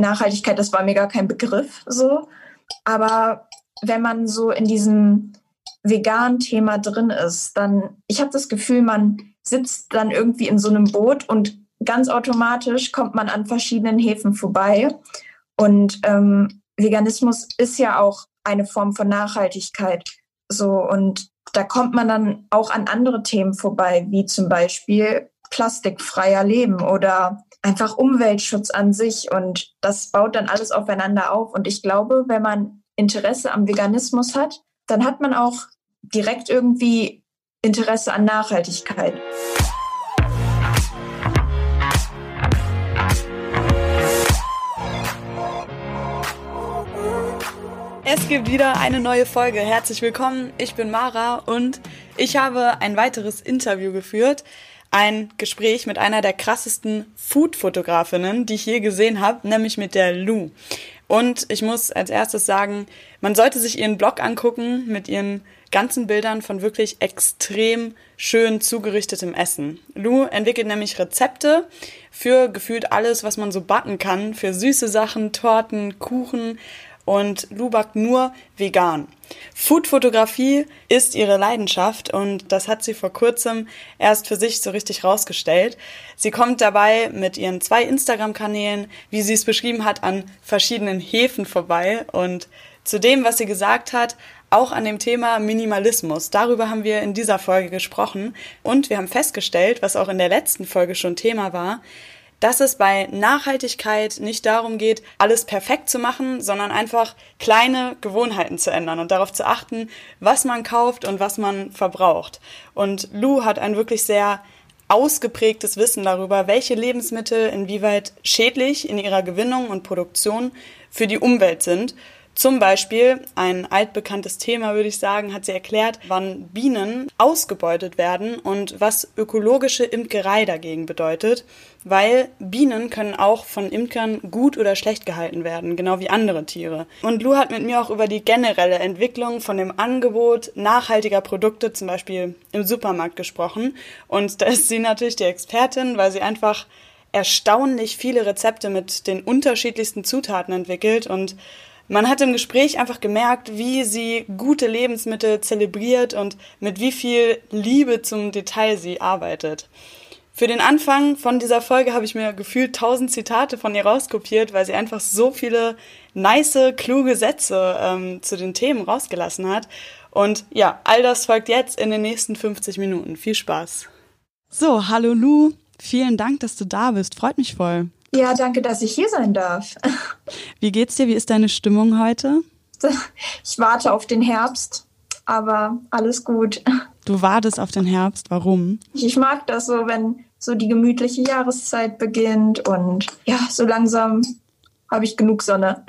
Nachhaltigkeit, das war mir gar kein Begriff so. Aber wenn man so in diesem veganen Thema drin ist, dann, ich habe das Gefühl, man sitzt dann irgendwie in so einem Boot und ganz automatisch kommt man an verschiedenen Häfen vorbei. Und ähm, Veganismus ist ja auch eine Form von Nachhaltigkeit. So, und da kommt man dann auch an andere Themen vorbei, wie zum Beispiel plastikfreier Leben oder einfach Umweltschutz an sich. Und das baut dann alles aufeinander auf. Und ich glaube, wenn man Interesse am Veganismus hat, dann hat man auch direkt irgendwie Interesse an Nachhaltigkeit. Es gibt wieder eine neue Folge. Herzlich willkommen. Ich bin Mara und ich habe ein weiteres Interview geführt. Ein Gespräch mit einer der krassesten Food-Fotografinnen, die ich je gesehen habe, nämlich mit der Lou. Und ich muss als erstes sagen, man sollte sich ihren Blog angucken mit ihren ganzen Bildern von wirklich extrem schön zugerichtetem Essen. Lou entwickelt nämlich Rezepte für gefühlt alles, was man so backen kann, für süße Sachen, Torten, Kuchen und Lubak nur vegan. Foodfotografie ist ihre Leidenschaft und das hat sie vor kurzem erst für sich so richtig rausgestellt. Sie kommt dabei mit ihren zwei Instagram-Kanälen, wie sie es beschrieben hat, an verschiedenen Häfen vorbei und zu dem, was sie gesagt hat, auch an dem Thema Minimalismus. Darüber haben wir in dieser Folge gesprochen und wir haben festgestellt, was auch in der letzten Folge schon Thema war, dass es bei Nachhaltigkeit nicht darum geht, alles perfekt zu machen, sondern einfach kleine Gewohnheiten zu ändern und darauf zu achten, was man kauft und was man verbraucht. Und Lou hat ein wirklich sehr ausgeprägtes Wissen darüber, welche Lebensmittel inwieweit schädlich in ihrer Gewinnung und Produktion für die Umwelt sind zum Beispiel, ein altbekanntes Thema, würde ich sagen, hat sie erklärt, wann Bienen ausgebeutet werden und was ökologische Imkerei dagegen bedeutet, weil Bienen können auch von Imkern gut oder schlecht gehalten werden, genau wie andere Tiere. Und Lou hat mit mir auch über die generelle Entwicklung von dem Angebot nachhaltiger Produkte, zum Beispiel im Supermarkt, gesprochen. Und da ist sie natürlich die Expertin, weil sie einfach erstaunlich viele Rezepte mit den unterschiedlichsten Zutaten entwickelt und man hat im Gespräch einfach gemerkt, wie sie gute Lebensmittel zelebriert und mit wie viel Liebe zum Detail sie arbeitet. Für den Anfang von dieser Folge habe ich mir gefühlt tausend Zitate von ihr rauskopiert, weil sie einfach so viele nice, kluge Sätze ähm, zu den Themen rausgelassen hat. Und ja, all das folgt jetzt in den nächsten 50 Minuten. Viel Spaß. So, hallo Lu. Vielen Dank, dass du da bist. Freut mich voll. Ja, danke, dass ich hier sein darf. Wie geht's dir? Wie ist deine Stimmung heute? Ich warte auf den Herbst, aber alles gut. Du wartest auf den Herbst, warum? Ich mag das so, wenn so die gemütliche Jahreszeit beginnt und ja, so langsam habe ich genug Sonne.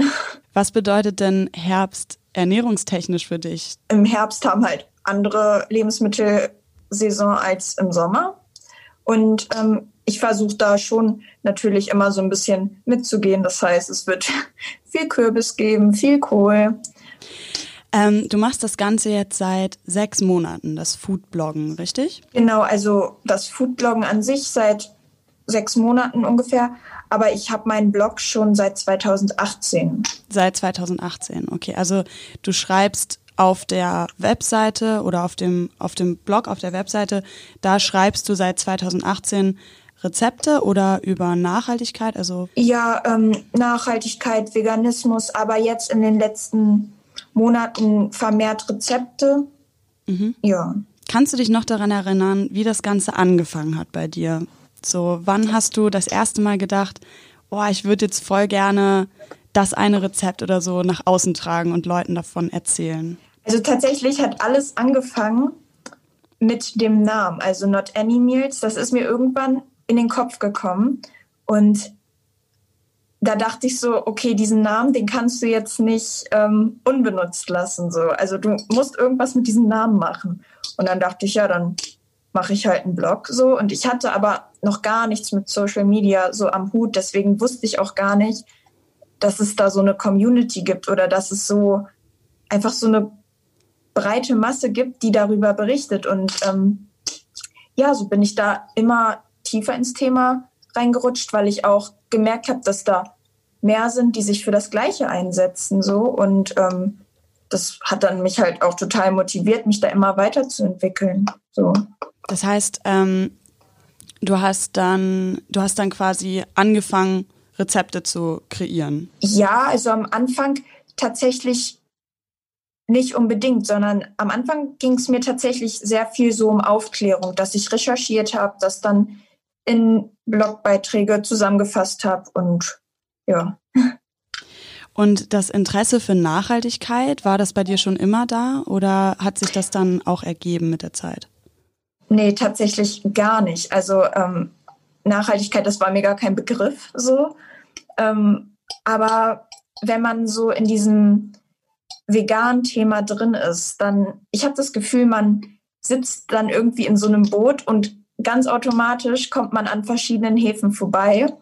Was bedeutet denn Herbst ernährungstechnisch für dich? Im Herbst haben halt andere Lebensmittelsaison als im Sommer. Und ähm, ich versuche da schon natürlich immer so ein bisschen mitzugehen. Das heißt, es wird viel Kürbis geben, viel Kohl. Ähm, du machst das Ganze jetzt seit sechs Monaten, das Foodbloggen, richtig? Genau, also das Foodbloggen an sich seit sechs Monaten ungefähr. Aber ich habe meinen Blog schon seit 2018. Seit 2018, okay. Also du schreibst auf der Webseite oder auf dem, auf dem Blog, auf der Webseite, da schreibst du seit 2018 Rezepte oder über Nachhaltigkeit? Also ja, ähm, Nachhaltigkeit, Veganismus, aber jetzt in den letzten Monaten vermehrt Rezepte. Mhm. Ja. Kannst du dich noch daran erinnern, wie das Ganze angefangen hat bei dir? So, wann hast du das erste Mal gedacht, oh, ich würde jetzt voll gerne das eine Rezept oder so nach außen tragen und Leuten davon erzählen? Also tatsächlich hat alles angefangen mit dem Namen, also Not Any Meals. Das ist mir irgendwann in den Kopf gekommen. Und da dachte ich so, okay, diesen Namen, den kannst du jetzt nicht ähm, unbenutzt lassen. So. Also du musst irgendwas mit diesem Namen machen. Und dann dachte ich, ja, dann mache ich halt einen Blog so. Und ich hatte aber noch gar nichts mit Social Media so am Hut. Deswegen wusste ich auch gar nicht, dass es da so eine Community gibt oder dass es so einfach so eine breite Masse gibt, die darüber berichtet. Und ähm, ja, so bin ich da immer tiefer ins Thema reingerutscht, weil ich auch gemerkt habe, dass da mehr sind, die sich für das Gleiche einsetzen. So und ähm, das hat dann mich halt auch total motiviert, mich da immer weiterzuentwickeln. So. Das heißt, ähm, du hast dann, du hast dann quasi angefangen, Rezepte zu kreieren. Ja, also am Anfang tatsächlich nicht unbedingt, sondern am Anfang ging es mir tatsächlich sehr viel so um Aufklärung, dass ich recherchiert habe, das dann in Blogbeiträge zusammengefasst habe und ja. Und das Interesse für Nachhaltigkeit, war das bei dir schon immer da oder hat sich das dann auch ergeben mit der Zeit? Nee, tatsächlich gar nicht. Also ähm, Nachhaltigkeit, das war mir gar kein Begriff so. Ähm, aber wenn man so in diesem veganen Thema drin ist, dann, ich habe das Gefühl, man sitzt dann irgendwie in so einem Boot und ganz automatisch kommt man an verschiedenen Häfen vorbei.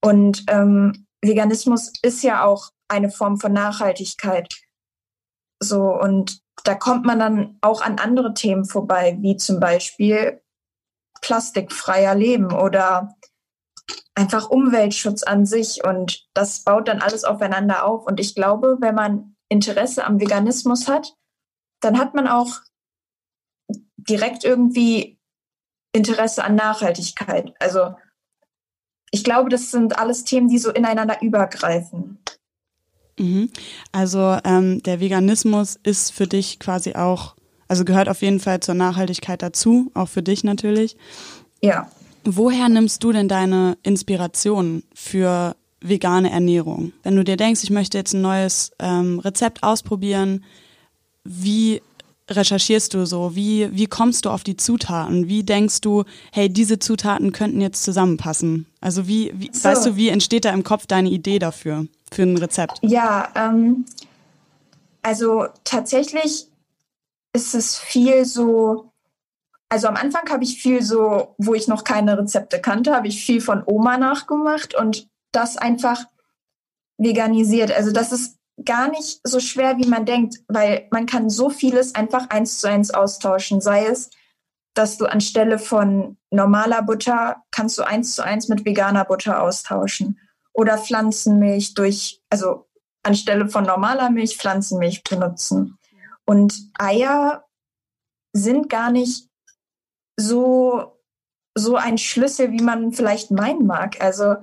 Und ähm, Veganismus ist ja auch eine Form von Nachhaltigkeit. So, und da kommt man dann auch an andere Themen vorbei, wie zum Beispiel plastikfreier Leben oder einfach Umweltschutz an sich. Und das baut dann alles aufeinander auf. Und ich glaube, wenn man Interesse am Veganismus hat, dann hat man auch direkt irgendwie Interesse an Nachhaltigkeit. Also ich glaube, das sind alles Themen, die so ineinander übergreifen. Mhm. Also ähm, der Veganismus ist für dich quasi auch, also gehört auf jeden Fall zur Nachhaltigkeit dazu, auch für dich natürlich. Ja. Woher nimmst du denn deine Inspiration für vegane Ernährung? Wenn du dir denkst, ich möchte jetzt ein neues ähm, Rezept ausprobieren, wie recherchierst du so? Wie, wie kommst du auf die Zutaten? Wie denkst du, hey, diese Zutaten könnten jetzt zusammenpassen? Also wie, wie so. weißt du, wie entsteht da im Kopf deine Idee dafür, für ein Rezept? Ja, ähm, also tatsächlich ist es viel so, also am Anfang habe ich viel so, wo ich noch keine Rezepte kannte, habe ich viel von Oma nachgemacht und das einfach veganisiert. Also das ist gar nicht so schwer, wie man denkt, weil man kann so vieles einfach eins zu eins austauschen. Sei es, dass du anstelle von normaler Butter kannst du eins zu eins mit veganer Butter austauschen. Oder Pflanzenmilch durch, also anstelle von normaler Milch Pflanzenmilch benutzen. Und Eier sind gar nicht so, so ein Schlüssel, wie man vielleicht meinen mag. Also,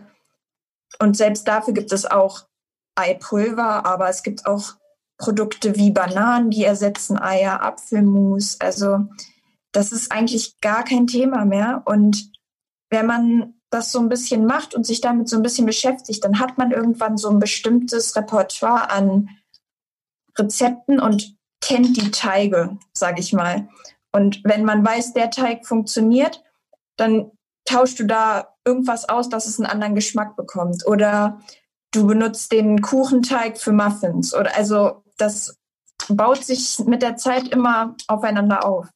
und selbst dafür gibt es auch Eipulver, aber es gibt auch Produkte wie Bananen, die ersetzen Eier, Apfelmus. Also das ist eigentlich gar kein Thema mehr. Und wenn man das so ein bisschen macht und sich damit so ein bisschen beschäftigt, dann hat man irgendwann so ein bestimmtes Repertoire an Rezepten und kennt die Teige, sage ich mal. Und wenn man weiß, der Teig funktioniert, dann tauschst du da irgendwas aus, dass es einen anderen Geschmack bekommt. Oder du benutzt den Kuchenteig für Muffins oder also das baut sich mit der Zeit immer aufeinander auf.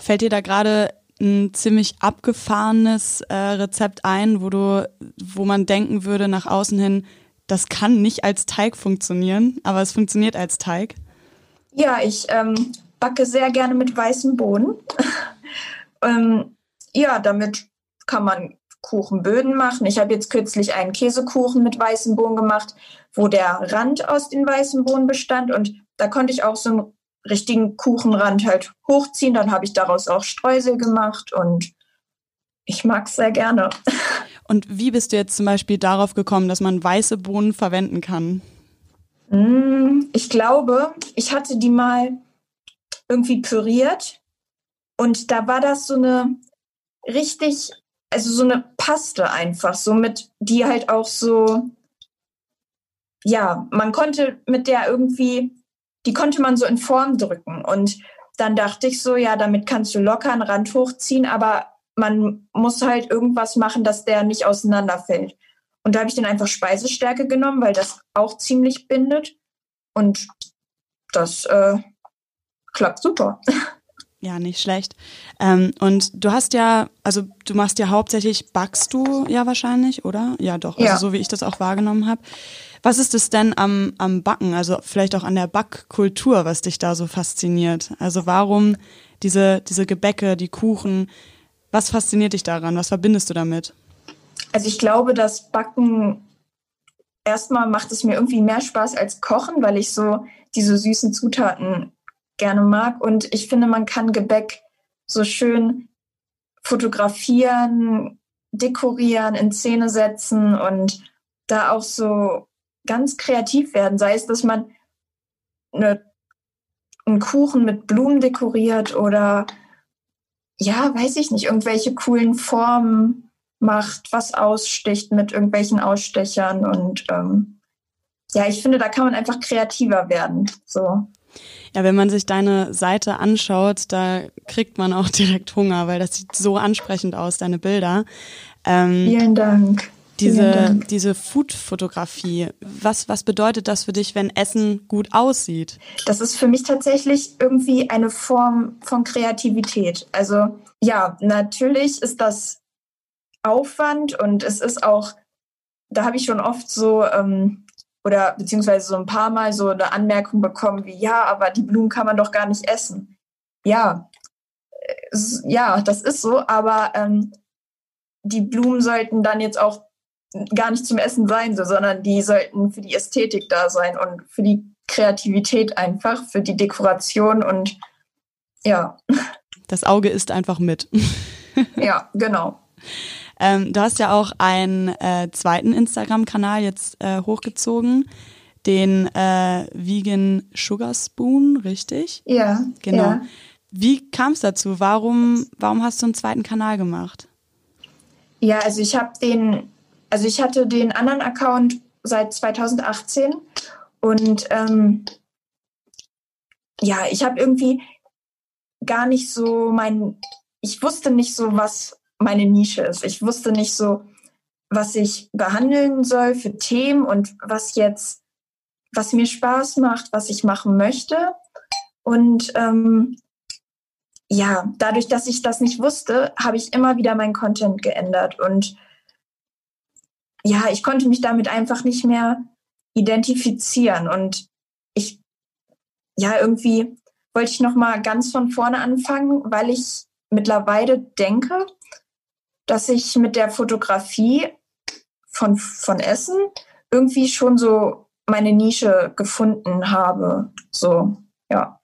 Fällt dir da gerade ein ziemlich abgefahrenes äh, Rezept ein, wo du, wo man denken würde nach außen hin, das kann nicht als Teig funktionieren, aber es funktioniert als Teig? Ja, ich ähm, backe sehr gerne mit weißen Bohnen. ähm, ja, damit kann man Kuchenböden machen. Ich habe jetzt kürzlich einen Käsekuchen mit weißen Bohnen gemacht, wo der Rand aus den weißen Bohnen bestand und da konnte ich auch so einen richtigen Kuchenrand halt hochziehen. Dann habe ich daraus auch Streusel gemacht und ich mag es sehr gerne. Und wie bist du jetzt zum Beispiel darauf gekommen, dass man weiße Bohnen verwenden kann? Mm, ich glaube, ich hatte die mal irgendwie püriert und da war das so eine richtig also so eine Paste einfach, so mit, die halt auch so, ja, man konnte mit der irgendwie, die konnte man so in Form drücken. Und dann dachte ich so, ja, damit kannst du locker einen Rand hochziehen, aber man muss halt irgendwas machen, dass der nicht auseinanderfällt. Und da habe ich dann einfach Speisestärke genommen, weil das auch ziemlich bindet. Und das äh, klappt super. Ja, nicht schlecht. Ähm, und du hast ja, also du machst ja hauptsächlich, backst du ja wahrscheinlich, oder? Ja, doch. Also ja. so wie ich das auch wahrgenommen habe. Was ist es denn am, am Backen, also vielleicht auch an der Backkultur, was dich da so fasziniert? Also warum diese, diese Gebäcke, die Kuchen, was fasziniert dich daran? Was verbindest du damit? Also ich glaube, dass Backen erstmal macht es mir irgendwie mehr Spaß als Kochen, weil ich so diese süßen Zutaten gerne mag. Und ich finde, man kann Gebäck so schön fotografieren, dekorieren, in Szene setzen und da auch so ganz kreativ werden. Sei es, dass man eine, einen Kuchen mit Blumen dekoriert oder ja, weiß ich nicht, irgendwelche coolen Formen macht, was aussticht mit irgendwelchen Ausstechern und ähm, ja, ich finde, da kann man einfach kreativer werden. So. Ja, wenn man sich deine Seite anschaut, da kriegt man auch direkt Hunger, weil das sieht so ansprechend aus, deine Bilder. Ähm, Vielen Dank. Diese, diese Food-Fotografie, was, was bedeutet das für dich, wenn Essen gut aussieht? Das ist für mich tatsächlich irgendwie eine Form von Kreativität. Also ja, natürlich ist das Aufwand und es ist auch, da habe ich schon oft so ähm, oder beziehungsweise so ein paar Mal so eine Anmerkung bekommen wie, ja, aber die Blumen kann man doch gar nicht essen. Ja, ja, das ist so, aber ähm, die Blumen sollten dann jetzt auch gar nicht zum Essen sein, so, sondern die sollten für die Ästhetik da sein und für die Kreativität einfach, für die Dekoration und ja. Das Auge ist einfach mit. ja, genau. Ähm, du hast ja auch einen äh, zweiten Instagram-Kanal jetzt äh, hochgezogen, den äh, Vegan Sugar Spoon, richtig? Ja. Genau. Ja. Wie kam es dazu? Warum, warum hast du einen zweiten Kanal gemacht? Ja, also ich habe den, also ich hatte den anderen Account seit 2018 und ähm, ja, ich habe irgendwie gar nicht so mein, ich wusste nicht so, was meine Nische ist. Ich wusste nicht so, was ich behandeln soll für Themen und was jetzt, was mir Spaß macht, was ich machen möchte. Und ähm, ja, dadurch, dass ich das nicht wusste, habe ich immer wieder meinen Content geändert. Und ja, ich konnte mich damit einfach nicht mehr identifizieren. Und ich, ja, irgendwie wollte ich nochmal ganz von vorne anfangen, weil ich mittlerweile denke, dass ich mit der Fotografie von, von Essen irgendwie schon so meine Nische gefunden habe. So, ja.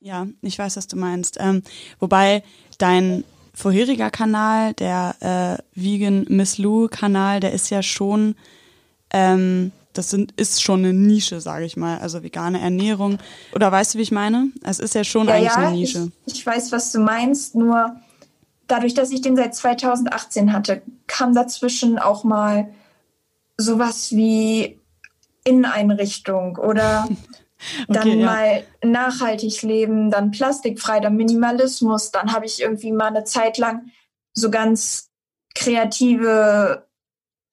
Ja, ich weiß, was du meinst. Ähm, wobei dein vorheriger Kanal, der äh, Vegan Miss Lou Kanal, der ist ja schon, ähm, das sind, ist schon eine Nische, sage ich mal, also vegane Ernährung. Oder weißt du, wie ich meine? Es ist ja schon ja, eigentlich ja, eine Nische. Ich, ich weiß, was du meinst, nur dadurch, dass ich den seit 2018 hatte, kam dazwischen auch mal sowas wie Inneneinrichtung oder okay, dann ja. mal nachhaltig leben, dann plastikfrei, dann Minimalismus. Dann habe ich irgendwie mal eine Zeit lang so ganz kreative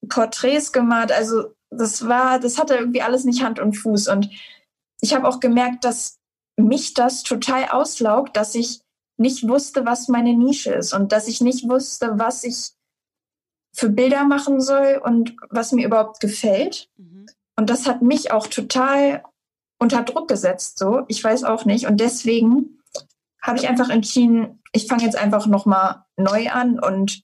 Porträts gemacht. Also das war, das hatte irgendwie alles nicht Hand und Fuß. Und ich habe auch gemerkt, dass mich das total auslaugt, dass ich nicht wusste, was meine Nische ist und dass ich nicht wusste, was ich für Bilder machen soll und was mir überhaupt gefällt. Mhm. Und das hat mich auch total unter Druck gesetzt, so. Ich weiß auch nicht. Und deswegen habe ich einfach entschieden, ich fange jetzt einfach nochmal neu an und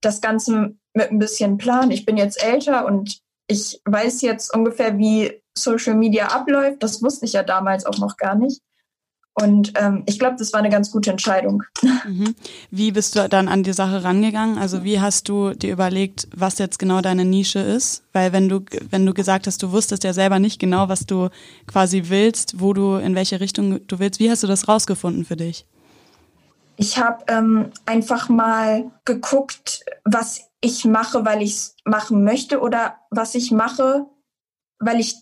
das Ganze mit ein bisschen Plan. Ich bin jetzt älter und ich weiß jetzt ungefähr, wie Social Media abläuft. Das wusste ich ja damals auch noch gar nicht. Und ähm, ich glaube, das war eine ganz gute Entscheidung. Mhm. Wie bist du dann an die Sache rangegangen? Also wie hast du dir überlegt, was jetzt genau deine Nische ist? Weil wenn du, wenn du gesagt hast, du wusstest ja selber nicht genau, was du quasi willst, wo du, in welche Richtung du willst, wie hast du das rausgefunden für dich? Ich habe ähm, einfach mal geguckt, was ich mache, weil ich es machen möchte oder was ich mache, weil ich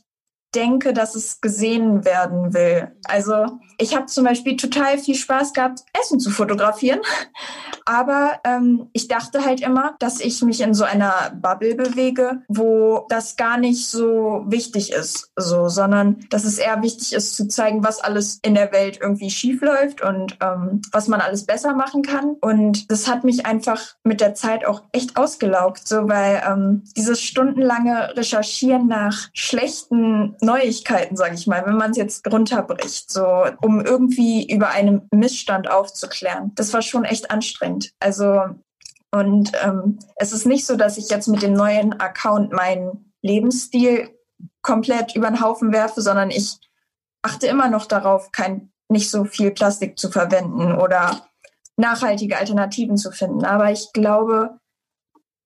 denke, dass es gesehen werden will. Also ich habe zum Beispiel total viel Spaß gehabt, Essen zu fotografieren. Aber ähm, ich dachte halt immer, dass ich mich in so einer Bubble bewege, wo das gar nicht so wichtig ist, so, sondern dass es eher wichtig ist zu zeigen, was alles in der Welt irgendwie schief läuft und ähm, was man alles besser machen kann. Und das hat mich einfach mit der Zeit auch echt ausgelaugt, so weil ähm, dieses stundenlange Recherchieren nach schlechten Neuigkeiten, sage ich mal, wenn man es jetzt runterbricht, so um irgendwie über einen Missstand aufzuklären. Das war schon echt anstrengend. Also und ähm, es ist nicht so, dass ich jetzt mit dem neuen Account meinen Lebensstil komplett über den Haufen werfe, sondern ich achte immer noch darauf, kein, nicht so viel Plastik zu verwenden oder nachhaltige Alternativen zu finden. Aber ich glaube,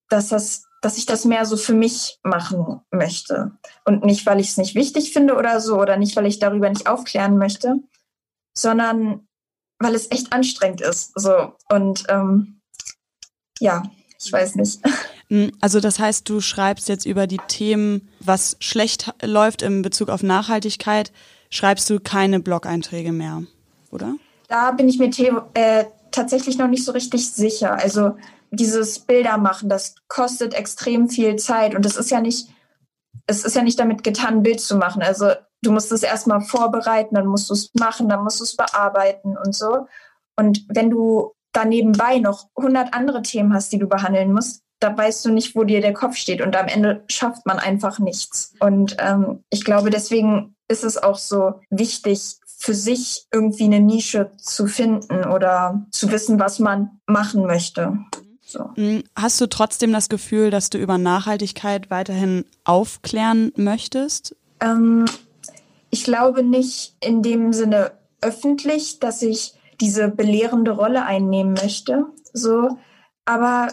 dass das dass ich das mehr so für mich machen möchte. Und nicht, weil ich es nicht wichtig finde oder so, oder nicht, weil ich darüber nicht aufklären möchte, sondern weil es echt anstrengend ist. So. Und ähm, ja, ich weiß nicht. Hm, also das heißt, du schreibst jetzt über die Themen, was schlecht läuft in Bezug auf Nachhaltigkeit, schreibst du keine Blog-Einträge mehr, oder? Da bin ich mir äh, tatsächlich noch nicht so richtig sicher. Also dieses Bilder machen, das kostet extrem viel Zeit und es ist ja nicht, es ist ja nicht damit getan, ein Bild zu machen. Also du musst es erstmal vorbereiten, dann musst du es machen, dann musst du es bearbeiten und so. Und wenn du da nebenbei noch 100 andere Themen hast, die du behandeln musst, da weißt du nicht, wo dir der Kopf steht und am Ende schafft man einfach nichts. Und ähm, ich glaube, deswegen ist es auch so wichtig, für sich irgendwie eine Nische zu finden oder zu wissen, was man machen möchte. So. Hm, hast du trotzdem das Gefühl, dass du über Nachhaltigkeit weiterhin aufklären möchtest? Ähm, ich glaube nicht in dem Sinne öffentlich, dass ich diese belehrende Rolle einnehmen möchte. So, aber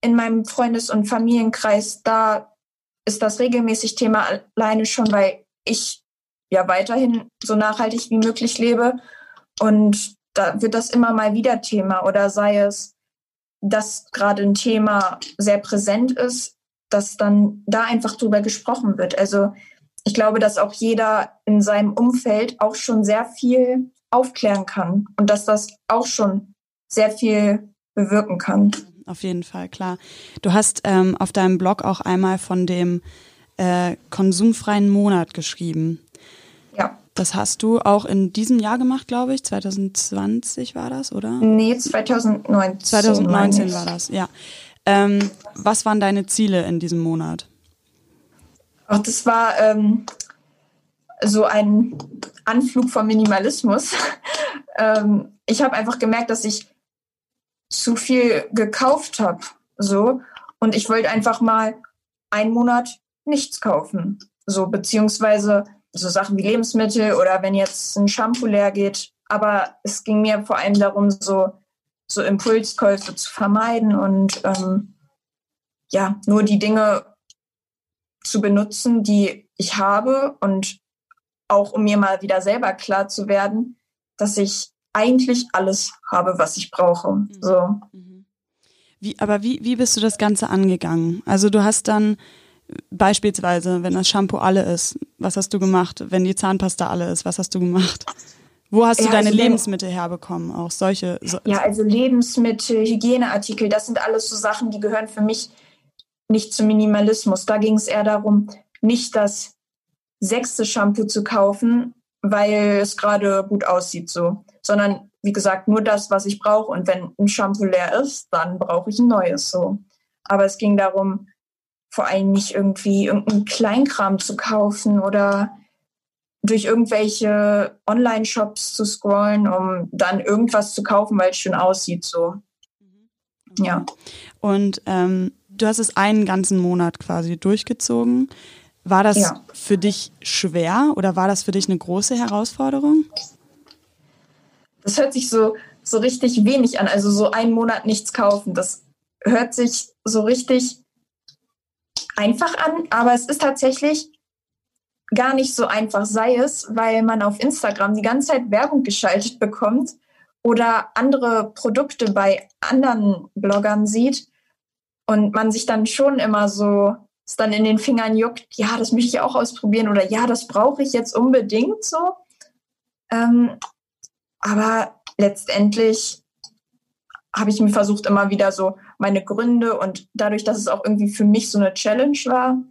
in meinem Freundes- und Familienkreis, da ist das regelmäßig Thema alleine schon, weil ich ja weiterhin so nachhaltig wie möglich lebe. Und da wird das immer mal wieder Thema oder sei es dass gerade ein Thema sehr präsent ist, dass dann da einfach drüber gesprochen wird. Also ich glaube, dass auch jeder in seinem Umfeld auch schon sehr viel aufklären kann und dass das auch schon sehr viel bewirken kann. Auf jeden Fall, klar. Du hast ähm, auf deinem Blog auch einmal von dem äh, konsumfreien Monat geschrieben. Ja. Das hast du auch in diesem Jahr gemacht, glaube ich. 2020 war das, oder? Nee, 2019. 2019 war das, ja. Ähm, was waren deine Ziele in diesem Monat? Ach, das war ähm, so ein Anflug vom Minimalismus. ähm, ich habe einfach gemerkt, dass ich zu viel gekauft habe. So. Und ich wollte einfach mal einen Monat nichts kaufen. So, beziehungsweise so Sachen wie Lebensmittel oder wenn jetzt ein Shampoo leer geht. Aber es ging mir vor allem darum, so, so Impulskäufe zu vermeiden und ähm, ja, nur die Dinge zu benutzen, die ich habe und auch um mir mal wieder selber klar zu werden, dass ich eigentlich alles habe, was ich brauche. Mhm. So. Mhm. Wie, aber wie, wie bist du das Ganze angegangen? Also du hast dann Beispielsweise, wenn das Shampoo alle ist, was hast du gemacht? Wenn die Zahnpasta alle ist, was hast du gemacht? Wo hast du ja, deine also Lebensmittel herbekommen? Auch solche. So ja, also Lebensmittel, Hygieneartikel, das sind alles so Sachen, die gehören für mich nicht zum Minimalismus. Da ging es eher darum, nicht das sechste Shampoo zu kaufen, weil es gerade gut aussieht, so, sondern wie gesagt, nur das, was ich brauche. Und wenn ein Shampoo leer ist, dann brauche ich ein neues, so. Aber es ging darum, vor allem nicht irgendwie irgendeinen Kleinkram zu kaufen oder durch irgendwelche Online-Shops zu scrollen, um dann irgendwas zu kaufen, weil es schön aussieht. So. Mhm. Ja. Und ähm, du hast es einen ganzen Monat quasi durchgezogen. War das ja. für dich schwer oder war das für dich eine große Herausforderung? Das hört sich so, so richtig wenig an. Also so einen Monat nichts kaufen. Das hört sich so richtig einfach an, aber es ist tatsächlich gar nicht so einfach, sei es, weil man auf Instagram die ganze Zeit Werbung geschaltet bekommt oder andere Produkte bei anderen Bloggern sieht und man sich dann schon immer so es dann in den Fingern juckt, ja, das möchte ich auch ausprobieren oder ja, das brauche ich jetzt unbedingt so. Ähm, aber letztendlich habe ich mir versucht, immer wieder so meine Gründe und dadurch, dass es auch irgendwie für mich so eine Challenge war,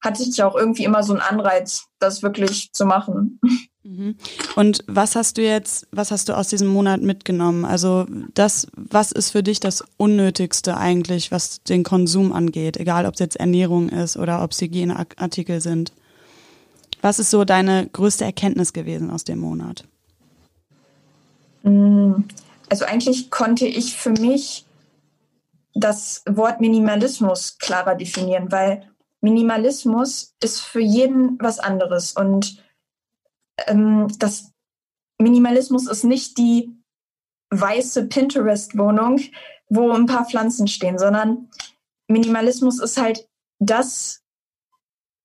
hatte ich auch irgendwie immer so einen Anreiz, das wirklich zu machen. Mhm. Und was hast du jetzt, was hast du aus diesem Monat mitgenommen? Also das, was ist für dich das Unnötigste eigentlich, was den Konsum angeht, egal ob es jetzt Ernährung ist oder ob es Hygieneartikel sind? Was ist so deine größte Erkenntnis gewesen aus dem Monat? Mm, also eigentlich konnte ich für mich das Wort Minimalismus klarer definieren, weil Minimalismus ist für jeden was anderes. Und ähm, das Minimalismus ist nicht die weiße Pinterest-Wohnung, wo ein paar Pflanzen stehen, sondern Minimalismus ist halt das,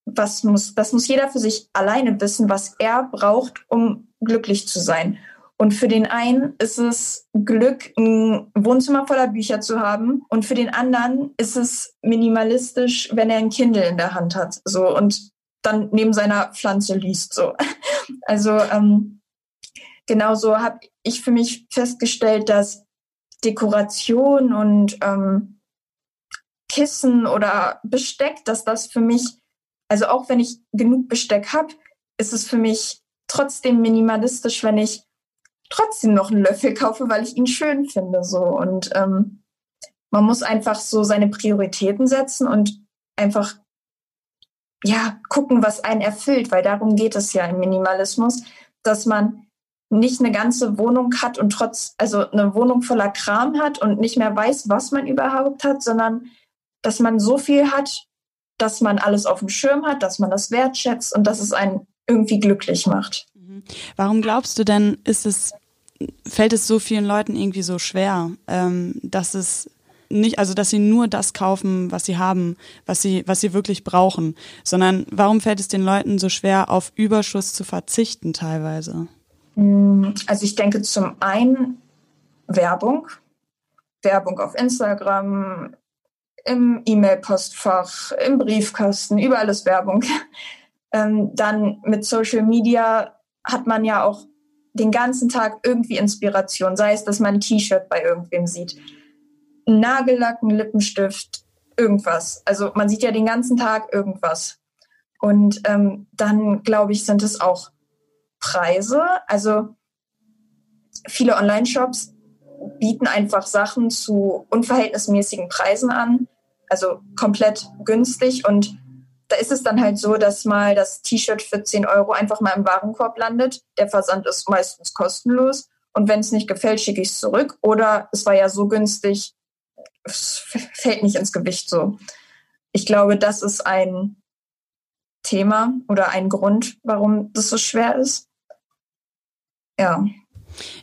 was muss, das muss jeder für sich alleine wissen, was er braucht, um glücklich zu sein. Und für den einen ist es Glück, ein Wohnzimmer voller Bücher zu haben. Und für den anderen ist es minimalistisch, wenn er ein Kindle in der Hand hat. So und dann neben seiner Pflanze liest. So. Also ähm, genauso habe ich für mich festgestellt, dass Dekoration und ähm, Kissen oder Besteck, dass das für mich, also auch wenn ich genug Besteck habe, ist es für mich trotzdem minimalistisch, wenn ich trotzdem noch einen Löffel kaufe, weil ich ihn schön finde. So. Und ähm, man muss einfach so seine Prioritäten setzen und einfach ja gucken, was einen erfüllt, weil darum geht es ja im Minimalismus, dass man nicht eine ganze Wohnung hat und trotz, also eine Wohnung voller Kram hat und nicht mehr weiß, was man überhaupt hat, sondern dass man so viel hat, dass man alles auf dem Schirm hat, dass man das wertschätzt und dass es einen irgendwie glücklich macht. Warum glaubst du denn, ist es, fällt es so vielen Leuten irgendwie so schwer, ähm, dass es nicht, also dass sie nur das kaufen, was sie haben, was sie, was sie wirklich brauchen, sondern warum fällt es den Leuten so schwer, auf Überschuss zu verzichten teilweise? Mm, also ich denke zum einen Werbung, Werbung auf Instagram, im E-Mail-Postfach, im Briefkasten, überall ist Werbung. Ähm, dann mit Social Media hat man ja auch den ganzen Tag irgendwie Inspiration, sei es, dass man ein T-Shirt bei irgendwem sieht, ein Nagellack, Lippenstift, irgendwas. Also man sieht ja den ganzen Tag irgendwas. Und ähm, dann, glaube ich, sind es auch Preise. Also viele Online-Shops bieten einfach Sachen zu unverhältnismäßigen Preisen an, also komplett günstig. Und da ist es dann halt so, dass mal das T-Shirt für 10 Euro einfach mal im Warenkorb landet. Der Versand ist meistens kostenlos. Und wenn es nicht gefällt, schicke ich es zurück. Oder es war ja so günstig, es fällt nicht ins Gewicht so. Ich glaube, das ist ein Thema oder ein Grund, warum das so schwer ist ja.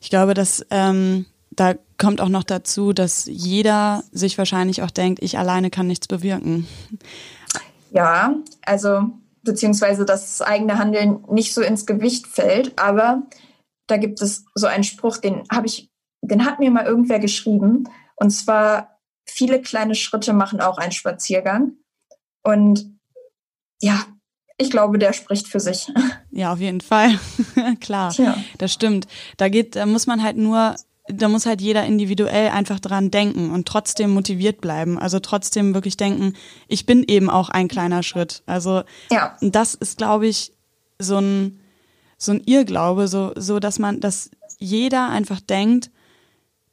Ich glaube, dass ähm, da kommt auch noch dazu, dass jeder sich wahrscheinlich auch denkt, ich alleine kann nichts bewirken. Ja, also beziehungsweise dass das eigene Handeln nicht so ins Gewicht fällt, aber da gibt es so einen Spruch, den habe ich, den hat mir mal irgendwer geschrieben, und zwar viele kleine Schritte machen auch einen Spaziergang. Und ja, ich glaube, der spricht für sich. Ja, auf jeden Fall. Klar, Tja. das stimmt. Da geht, da muss man halt nur, da muss halt jeder individuell einfach dran denken und trotzdem motiviert bleiben. Also trotzdem wirklich denken, ich bin eben auch ein kleiner Schritt. Also ja. das ist, glaube ich, so ein, so ein Irrglaube, so, so, dass man, dass jeder einfach denkt,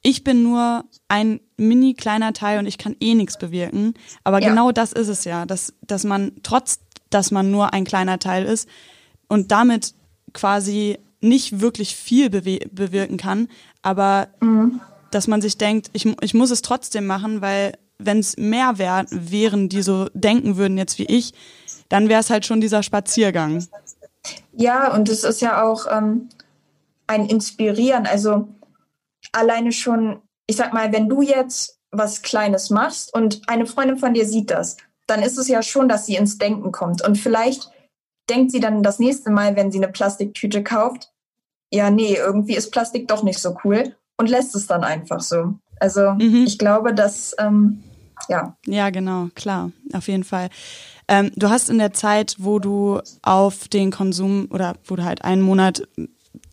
ich bin nur ein mini kleiner Teil und ich kann eh nichts bewirken. Aber ja. genau das ist es ja, dass, dass man trotz dass man nur ein kleiner Teil ist und damit quasi nicht wirklich viel bewirken kann, aber mhm. dass man sich denkt, ich, ich muss es trotzdem machen, weil wenn es mehr wär, wären, die so denken würden jetzt wie ich, dann wäre es halt schon dieser Spaziergang. Ja, und es ist ja auch ähm, ein Inspirieren. Also alleine schon, ich sag mal, wenn du jetzt was Kleines machst und eine Freundin von dir sieht das dann ist es ja schon, dass sie ins Denken kommt. Und vielleicht denkt sie dann das nächste Mal, wenn sie eine Plastiktüte kauft, ja, nee, irgendwie ist Plastik doch nicht so cool und lässt es dann einfach so. Also mhm. ich glaube, dass, ähm, ja. Ja, genau, klar, auf jeden Fall. Ähm, du hast in der Zeit, wo du auf den Konsum oder wo du halt einen Monat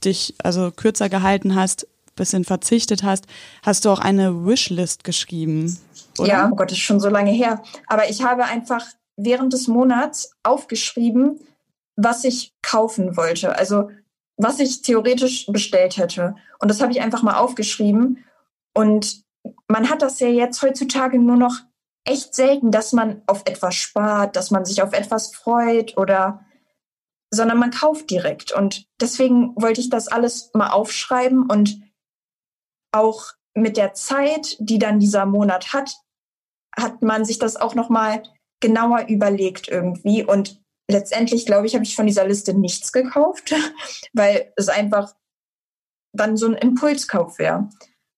dich also kürzer gehalten hast, bisschen verzichtet hast, hast du auch eine Wishlist geschrieben. Oder? Ja, oh Gott, das ist schon so lange her. Aber ich habe einfach während des Monats aufgeschrieben, was ich kaufen wollte. Also was ich theoretisch bestellt hätte. Und das habe ich einfach mal aufgeschrieben. Und man hat das ja jetzt heutzutage nur noch echt selten, dass man auf etwas spart, dass man sich auf etwas freut oder sondern man kauft direkt. Und deswegen wollte ich das alles mal aufschreiben und auch mit der Zeit, die dann dieser Monat hat, hat man sich das auch noch mal genauer überlegt irgendwie. Und letztendlich, glaube ich, habe ich von dieser Liste nichts gekauft, weil es einfach dann so ein Impulskauf wäre.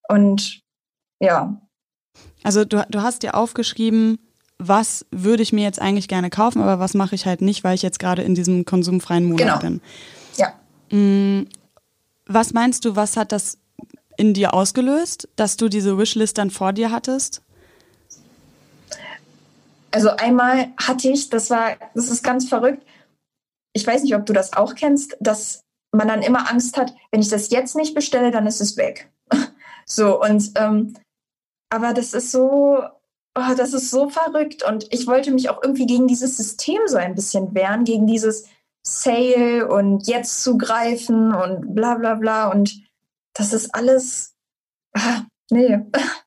Und ja. Also du, du hast dir aufgeschrieben, was würde ich mir jetzt eigentlich gerne kaufen, aber was mache ich halt nicht, weil ich jetzt gerade in diesem konsumfreien Monat genau. bin. Ja. Mm, was meinst du, was hat das in dir ausgelöst, dass du diese Wishlist dann vor dir hattest? Also einmal hatte ich, das war, das ist ganz verrückt. Ich weiß nicht, ob du das auch kennst, dass man dann immer Angst hat, wenn ich das jetzt nicht bestelle, dann ist es weg. so und ähm, aber das ist so, oh, das ist so verrückt und ich wollte mich auch irgendwie gegen dieses System so ein bisschen wehren, gegen dieses Sale und jetzt zugreifen und bla bla bla und das ist alles, ah, nee.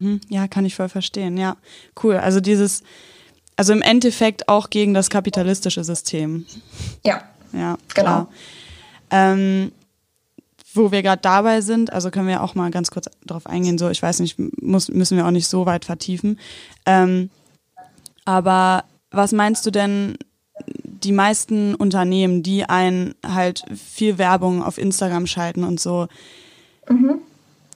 Hm, ja, kann ich voll verstehen, ja. Cool. Also dieses, also im Endeffekt auch gegen das kapitalistische System. Ja. Ja, genau. Ähm, wo wir gerade dabei sind, also können wir auch mal ganz kurz darauf eingehen, so ich weiß nicht, muss, müssen wir auch nicht so weit vertiefen. Ähm, aber was meinst du denn, die meisten Unternehmen, die ein halt viel Werbung auf Instagram schalten und so, mhm.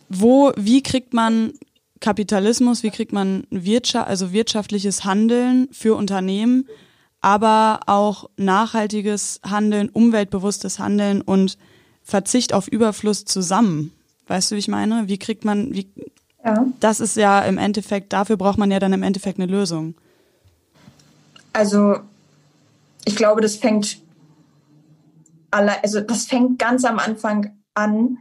wo, wie kriegt man Kapitalismus, wie kriegt man Wirtschaft, also wirtschaftliches Handeln für Unternehmen, aber auch nachhaltiges Handeln, umweltbewusstes Handeln und Verzicht auf Überfluss zusammen. Weißt du, wie ich meine? Wie kriegt man, wie, ja. das ist ja im Endeffekt, dafür braucht man ja dann im Endeffekt eine Lösung. Also, ich glaube, das fängt alle, also das fängt ganz am Anfang an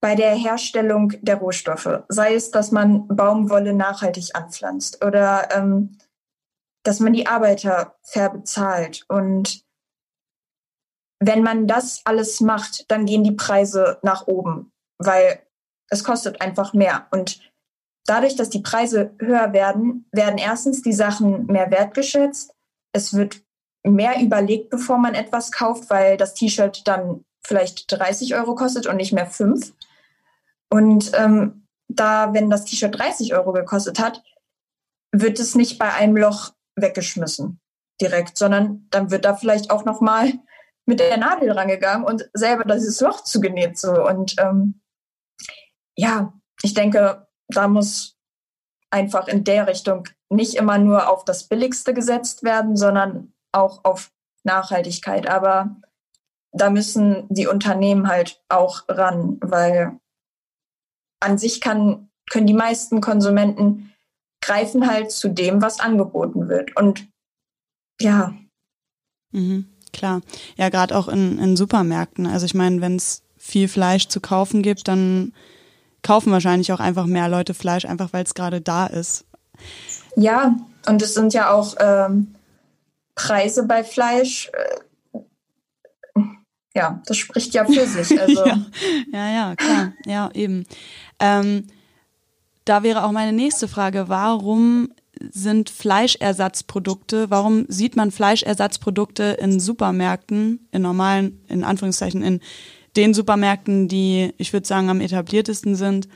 bei der Herstellung der Rohstoffe. Sei es, dass man Baumwolle nachhaltig anpflanzt oder ähm, dass man die Arbeiter fair bezahlt und wenn man das alles macht, dann gehen die Preise nach oben, weil es kostet einfach mehr. Und dadurch, dass die Preise höher werden, werden erstens die Sachen mehr wertgeschätzt. Es wird mehr überlegt, bevor man etwas kauft, weil das T-Shirt dann vielleicht 30 Euro kostet und nicht mehr 5. Und ähm, da, wenn das T-Shirt 30 Euro gekostet hat, wird es nicht bei einem Loch weggeschmissen direkt, sondern dann wird da vielleicht auch noch mal mit der Nadel rangegangen und selber dieses Loch zugenäht so. Und ähm, ja, ich denke, da muss einfach in der Richtung nicht immer nur auf das Billigste gesetzt werden, sondern auch auf Nachhaltigkeit. Aber da müssen die Unternehmen halt auch ran, weil an sich kann, können die meisten Konsumenten greifen halt zu dem, was angeboten wird. Und ja. Mhm. Klar, ja, gerade auch in, in Supermärkten. Also ich meine, wenn es viel Fleisch zu kaufen gibt, dann kaufen wahrscheinlich auch einfach mehr Leute Fleisch, einfach weil es gerade da ist. Ja, und es sind ja auch ähm, Preise bei Fleisch. Äh, ja, das spricht ja für sich. Also. ja, ja, ja, klar. Ja, eben. Ähm, da wäre auch meine nächste Frage. Warum sind Fleischersatzprodukte, warum sieht man Fleischersatzprodukte in Supermärkten, in normalen, in Anführungszeichen, in den Supermärkten, die, ich würde sagen, am etabliertesten sind,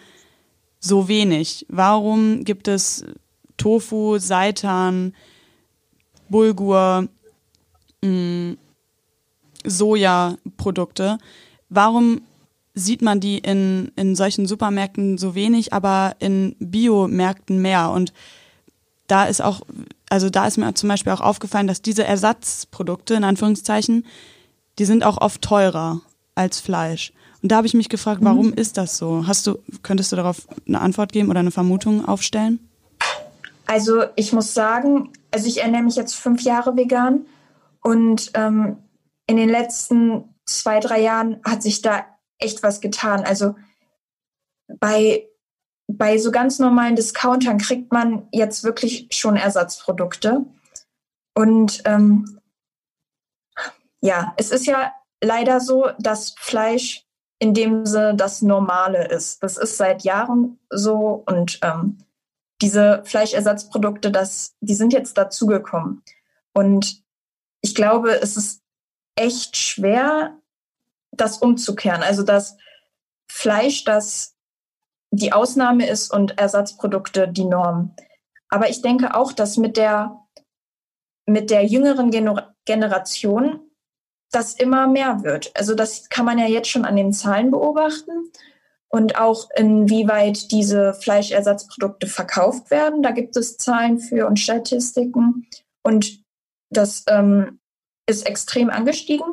so wenig? Warum gibt es Tofu, Seitan, Bulgur, mm, Sojaprodukte? Warum sieht man die in, in solchen Supermärkten so wenig, aber in Biomärkten mehr? Und da ist auch, also da ist mir zum Beispiel auch aufgefallen, dass diese Ersatzprodukte, in Anführungszeichen, die sind auch oft teurer als Fleisch. Und da habe ich mich gefragt, warum mhm. ist das so? Hast du, könntest du darauf eine Antwort geben oder eine Vermutung aufstellen? Also ich muss sagen, also ich ernähre mich jetzt fünf Jahre vegan und ähm, in den letzten zwei, drei Jahren hat sich da echt was getan. Also bei bei so ganz normalen Discountern kriegt man jetzt wirklich schon Ersatzprodukte. Und ähm, ja, es ist ja leider so, dass Fleisch in dem Sinne das Normale ist. Das ist seit Jahren so und ähm, diese Fleischersatzprodukte, das, die sind jetzt dazugekommen. Und ich glaube, es ist echt schwer, das umzukehren. Also das Fleisch, das die Ausnahme ist und Ersatzprodukte die Norm. Aber ich denke auch, dass mit der mit der jüngeren Gener Generation das immer mehr wird. Also das kann man ja jetzt schon an den Zahlen beobachten und auch inwieweit diese Fleischersatzprodukte verkauft werden. Da gibt es Zahlen für und Statistiken und das ähm, ist extrem angestiegen.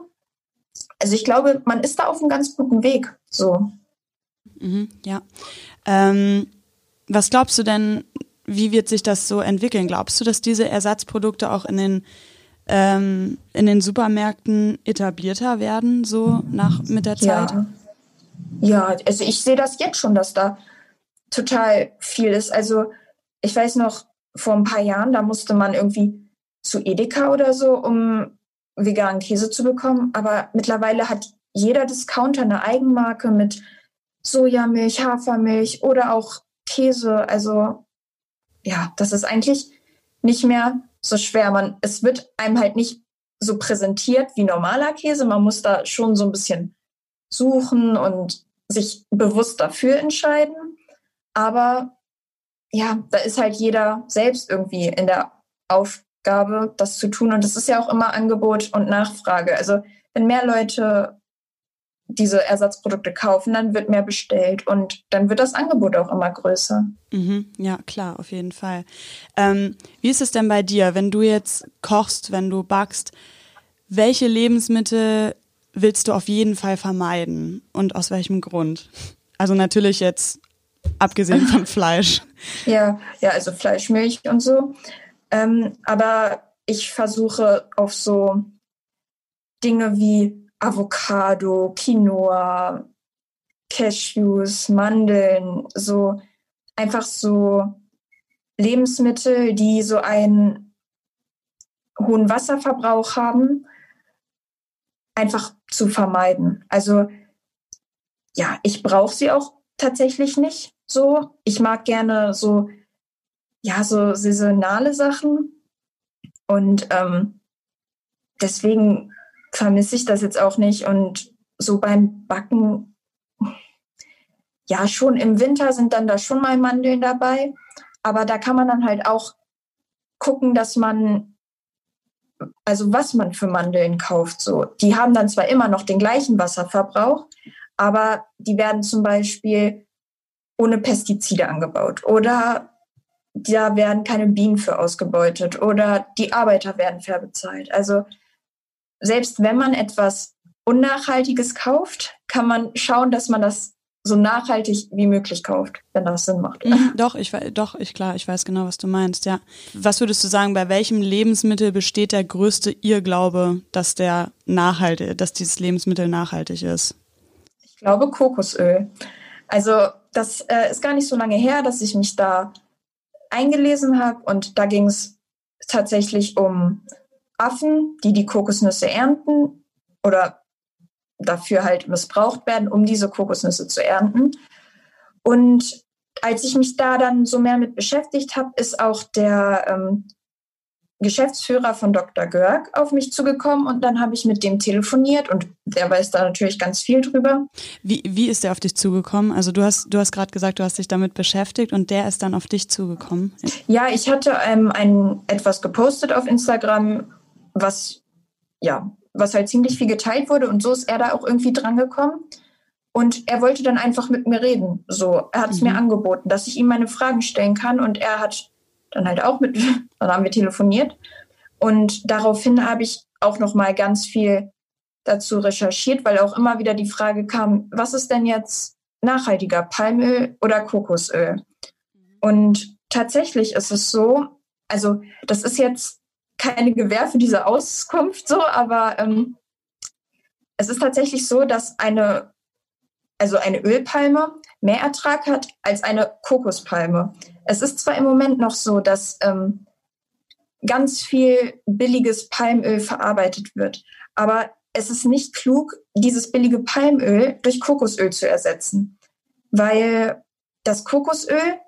Also ich glaube, man ist da auf einem ganz guten Weg. So. Mhm, ja. Ähm, was glaubst du denn, wie wird sich das so entwickeln? Glaubst du, dass diese Ersatzprodukte auch in den ähm, in den Supermärkten etablierter werden, so nach mit der Zeit? Ja, ja also ich sehe das jetzt schon, dass da total viel ist. Also ich weiß noch, vor ein paar Jahren, da musste man irgendwie zu Edeka oder so, um veganen Käse zu bekommen. Aber mittlerweile hat jeder Discounter eine Eigenmarke mit Sojamilch, Hafermilch oder auch Käse. Also ja, das ist eigentlich nicht mehr so schwer. Man, es wird einem halt nicht so präsentiert wie normaler Käse. Man muss da schon so ein bisschen suchen und sich bewusst dafür entscheiden. Aber ja, da ist halt jeder selbst irgendwie in der Aufgabe, das zu tun. Und es ist ja auch immer Angebot und Nachfrage. Also wenn mehr Leute diese Ersatzprodukte kaufen, dann wird mehr bestellt und dann wird das Angebot auch immer größer. Mhm, ja, klar, auf jeden Fall. Ähm, wie ist es denn bei dir, wenn du jetzt kochst, wenn du backst? Welche Lebensmittel willst du auf jeden Fall vermeiden und aus welchem Grund? Also natürlich jetzt abgesehen von Fleisch. Ja, ja, also Fleisch, Milch und so. Ähm, aber ich versuche auf so Dinge wie Avocado, Quinoa, Cashews, Mandeln, so einfach so Lebensmittel, die so einen hohen Wasserverbrauch haben, einfach zu vermeiden. Also ja, ich brauche sie auch tatsächlich nicht so. Ich mag gerne so, ja, so saisonale Sachen. Und ähm, deswegen vermisse ich das jetzt auch nicht. Und so beim Backen, ja, schon im Winter sind dann da schon mal Mandeln dabei. Aber da kann man dann halt auch gucken, dass man, also was man für Mandeln kauft. So, die haben dann zwar immer noch den gleichen Wasserverbrauch, aber die werden zum Beispiel ohne Pestizide angebaut oder da werden keine Bienen für ausgebeutet oder die Arbeiter werden fair bezahlt. Also selbst wenn man etwas Unnachhaltiges kauft, kann man schauen, dass man das so nachhaltig wie möglich kauft, wenn das Sinn macht. Mhm, doch, ich doch, ich klar, ich weiß genau, was du meinst, ja. Was würdest du sagen, bei welchem Lebensmittel besteht der größte Irrglaube, dass der nachhaltig, dass dieses Lebensmittel nachhaltig ist? Ich glaube Kokosöl. Also das äh, ist gar nicht so lange her, dass ich mich da eingelesen habe und da ging es tatsächlich um Affen, die die Kokosnüsse ernten oder dafür halt missbraucht werden, um diese Kokosnüsse zu ernten. Und als ich mich da dann so mehr mit beschäftigt habe, ist auch der ähm, Geschäftsführer von Dr. Görg auf mich zugekommen und dann habe ich mit dem telefoniert und der weiß da natürlich ganz viel drüber. Wie, wie ist der auf dich zugekommen? Also du hast, du hast gerade gesagt, du hast dich damit beschäftigt und der ist dann auf dich zugekommen. Ja, ich hatte ähm, ein, etwas gepostet auf Instagram was ja, was halt ziemlich viel geteilt wurde und so ist er da auch irgendwie dran gekommen. Und er wollte dann einfach mit mir reden. So, er hat es mhm. mir angeboten, dass ich ihm meine Fragen stellen kann und er hat dann halt auch mit, dann haben wir telefoniert und daraufhin habe ich auch noch mal ganz viel dazu recherchiert, weil auch immer wieder die Frage kam, was ist denn jetzt nachhaltiger, Palmöl oder Kokosöl? Und tatsächlich ist es so, also das ist jetzt keine Gewähr für diese Auskunft so, aber ähm, es ist tatsächlich so, dass eine, also eine Ölpalme mehr Ertrag hat als eine Kokospalme. Es ist zwar im Moment noch so, dass ähm, ganz viel billiges Palmöl verarbeitet wird, aber es ist nicht klug, dieses billige Palmöl durch Kokosöl zu ersetzen, weil das Kokosöl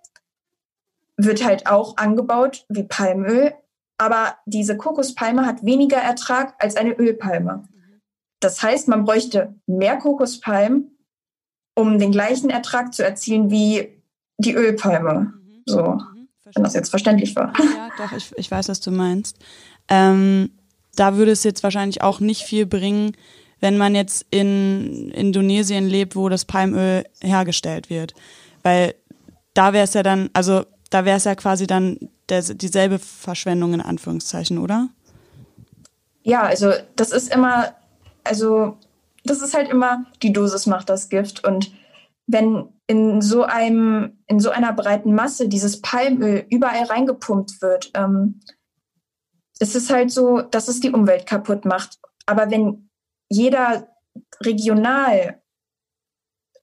wird halt auch angebaut wie Palmöl, aber diese Kokospalme hat weniger Ertrag als eine Ölpalme. Das heißt, man bräuchte mehr Kokospalmen, um den gleichen Ertrag zu erzielen wie die Ölpalme. So, wenn das jetzt verständlich war. Ja, doch, ich, ich weiß, was du meinst. Ähm, da würde es jetzt wahrscheinlich auch nicht viel bringen, wenn man jetzt in Indonesien lebt, wo das Palmöl hergestellt wird. Weil da wäre es ja dann, also da wäre es ja quasi dann der, dieselbe Verschwendung in Anführungszeichen, oder? Ja, also das ist immer, also das ist halt immer, die Dosis macht das Gift. Und wenn in so einem, in so einer breiten Masse dieses Palmöl überall reingepumpt wird, ähm, es ist halt so, dass es die Umwelt kaputt macht. Aber wenn jeder regional,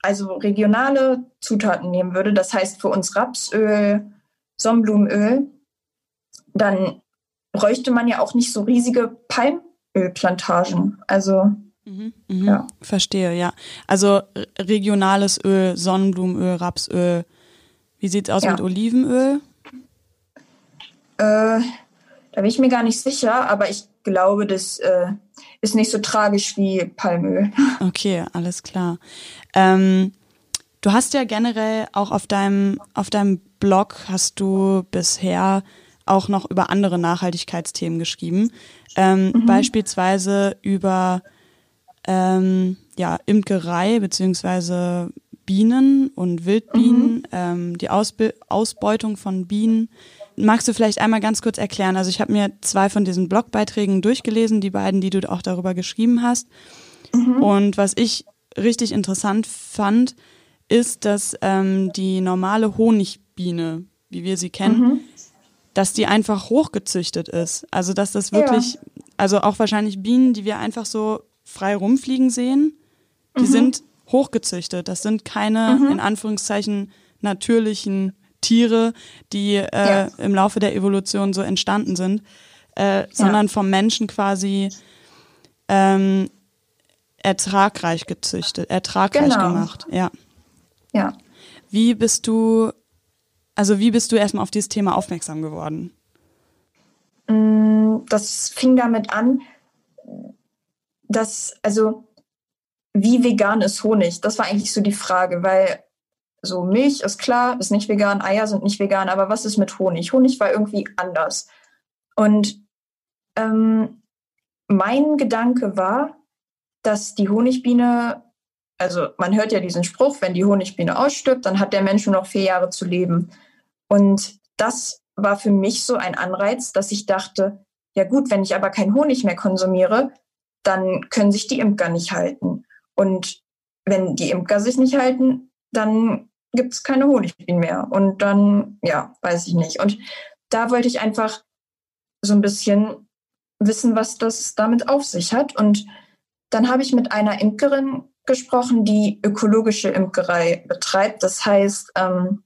also regionale Zutaten nehmen würde, das heißt für uns Rapsöl, Sonnenblumenöl, dann bräuchte man ja auch nicht so riesige Palmölplantagen. Also mhm, mh, ja. Verstehe, ja. Also regionales Öl, Sonnenblumenöl, Rapsöl. Wie sieht es aus ja. mit Olivenöl? Äh, da bin ich mir gar nicht sicher, aber ich glaube, das äh, ist nicht so tragisch wie Palmöl. Okay, alles klar. Ähm, du hast ja generell auch auf deinem, auf deinem Blog hast du bisher auch noch über andere Nachhaltigkeitsthemen geschrieben. Ähm, mhm. Beispielsweise über ähm, ja, Imkerei beziehungsweise Bienen und Wildbienen, mhm. ähm, die Ausbe Ausbeutung von Bienen. Magst du vielleicht einmal ganz kurz erklären? Also ich habe mir zwei von diesen Blogbeiträgen durchgelesen, die beiden, die du auch darüber geschrieben hast. Mhm. Und was ich richtig interessant fand, ist, dass ähm, die normale Honigbiene, wie wir sie kennen, mhm dass die einfach hochgezüchtet ist. Also dass das wirklich, ja. also auch wahrscheinlich Bienen, die wir einfach so frei rumfliegen sehen, die mhm. sind hochgezüchtet. Das sind keine, mhm. in Anführungszeichen, natürlichen Tiere, die äh, ja. im Laufe der Evolution so entstanden sind, äh, sondern ja. vom Menschen quasi ähm, ertragreich gezüchtet, ertragreich genau. gemacht. Ja. Ja. Wie bist du also wie bist du erstmal auf dieses Thema aufmerksam geworden? Mm, das fing damit an, dass, also wie vegan ist Honig? Das war eigentlich so die Frage, weil so Milch ist klar, ist nicht vegan, Eier sind nicht vegan, aber was ist mit Honig? Honig war irgendwie anders. Und ähm, mein Gedanke war, dass die Honigbiene, also man hört ja diesen Spruch, wenn die Honigbiene ausstirbt, dann hat der Mensch nur noch vier Jahre zu leben. Und das war für mich so ein Anreiz, dass ich dachte, ja gut, wenn ich aber keinen Honig mehr konsumiere, dann können sich die Imker nicht halten. Und wenn die Imker sich nicht halten, dann gibt es keine Honigbienen mehr. Und dann, ja, weiß ich nicht. Und da wollte ich einfach so ein bisschen wissen, was das damit auf sich hat. Und dann habe ich mit einer Imkerin gesprochen, die ökologische Imkerei betreibt. Das heißt, ähm,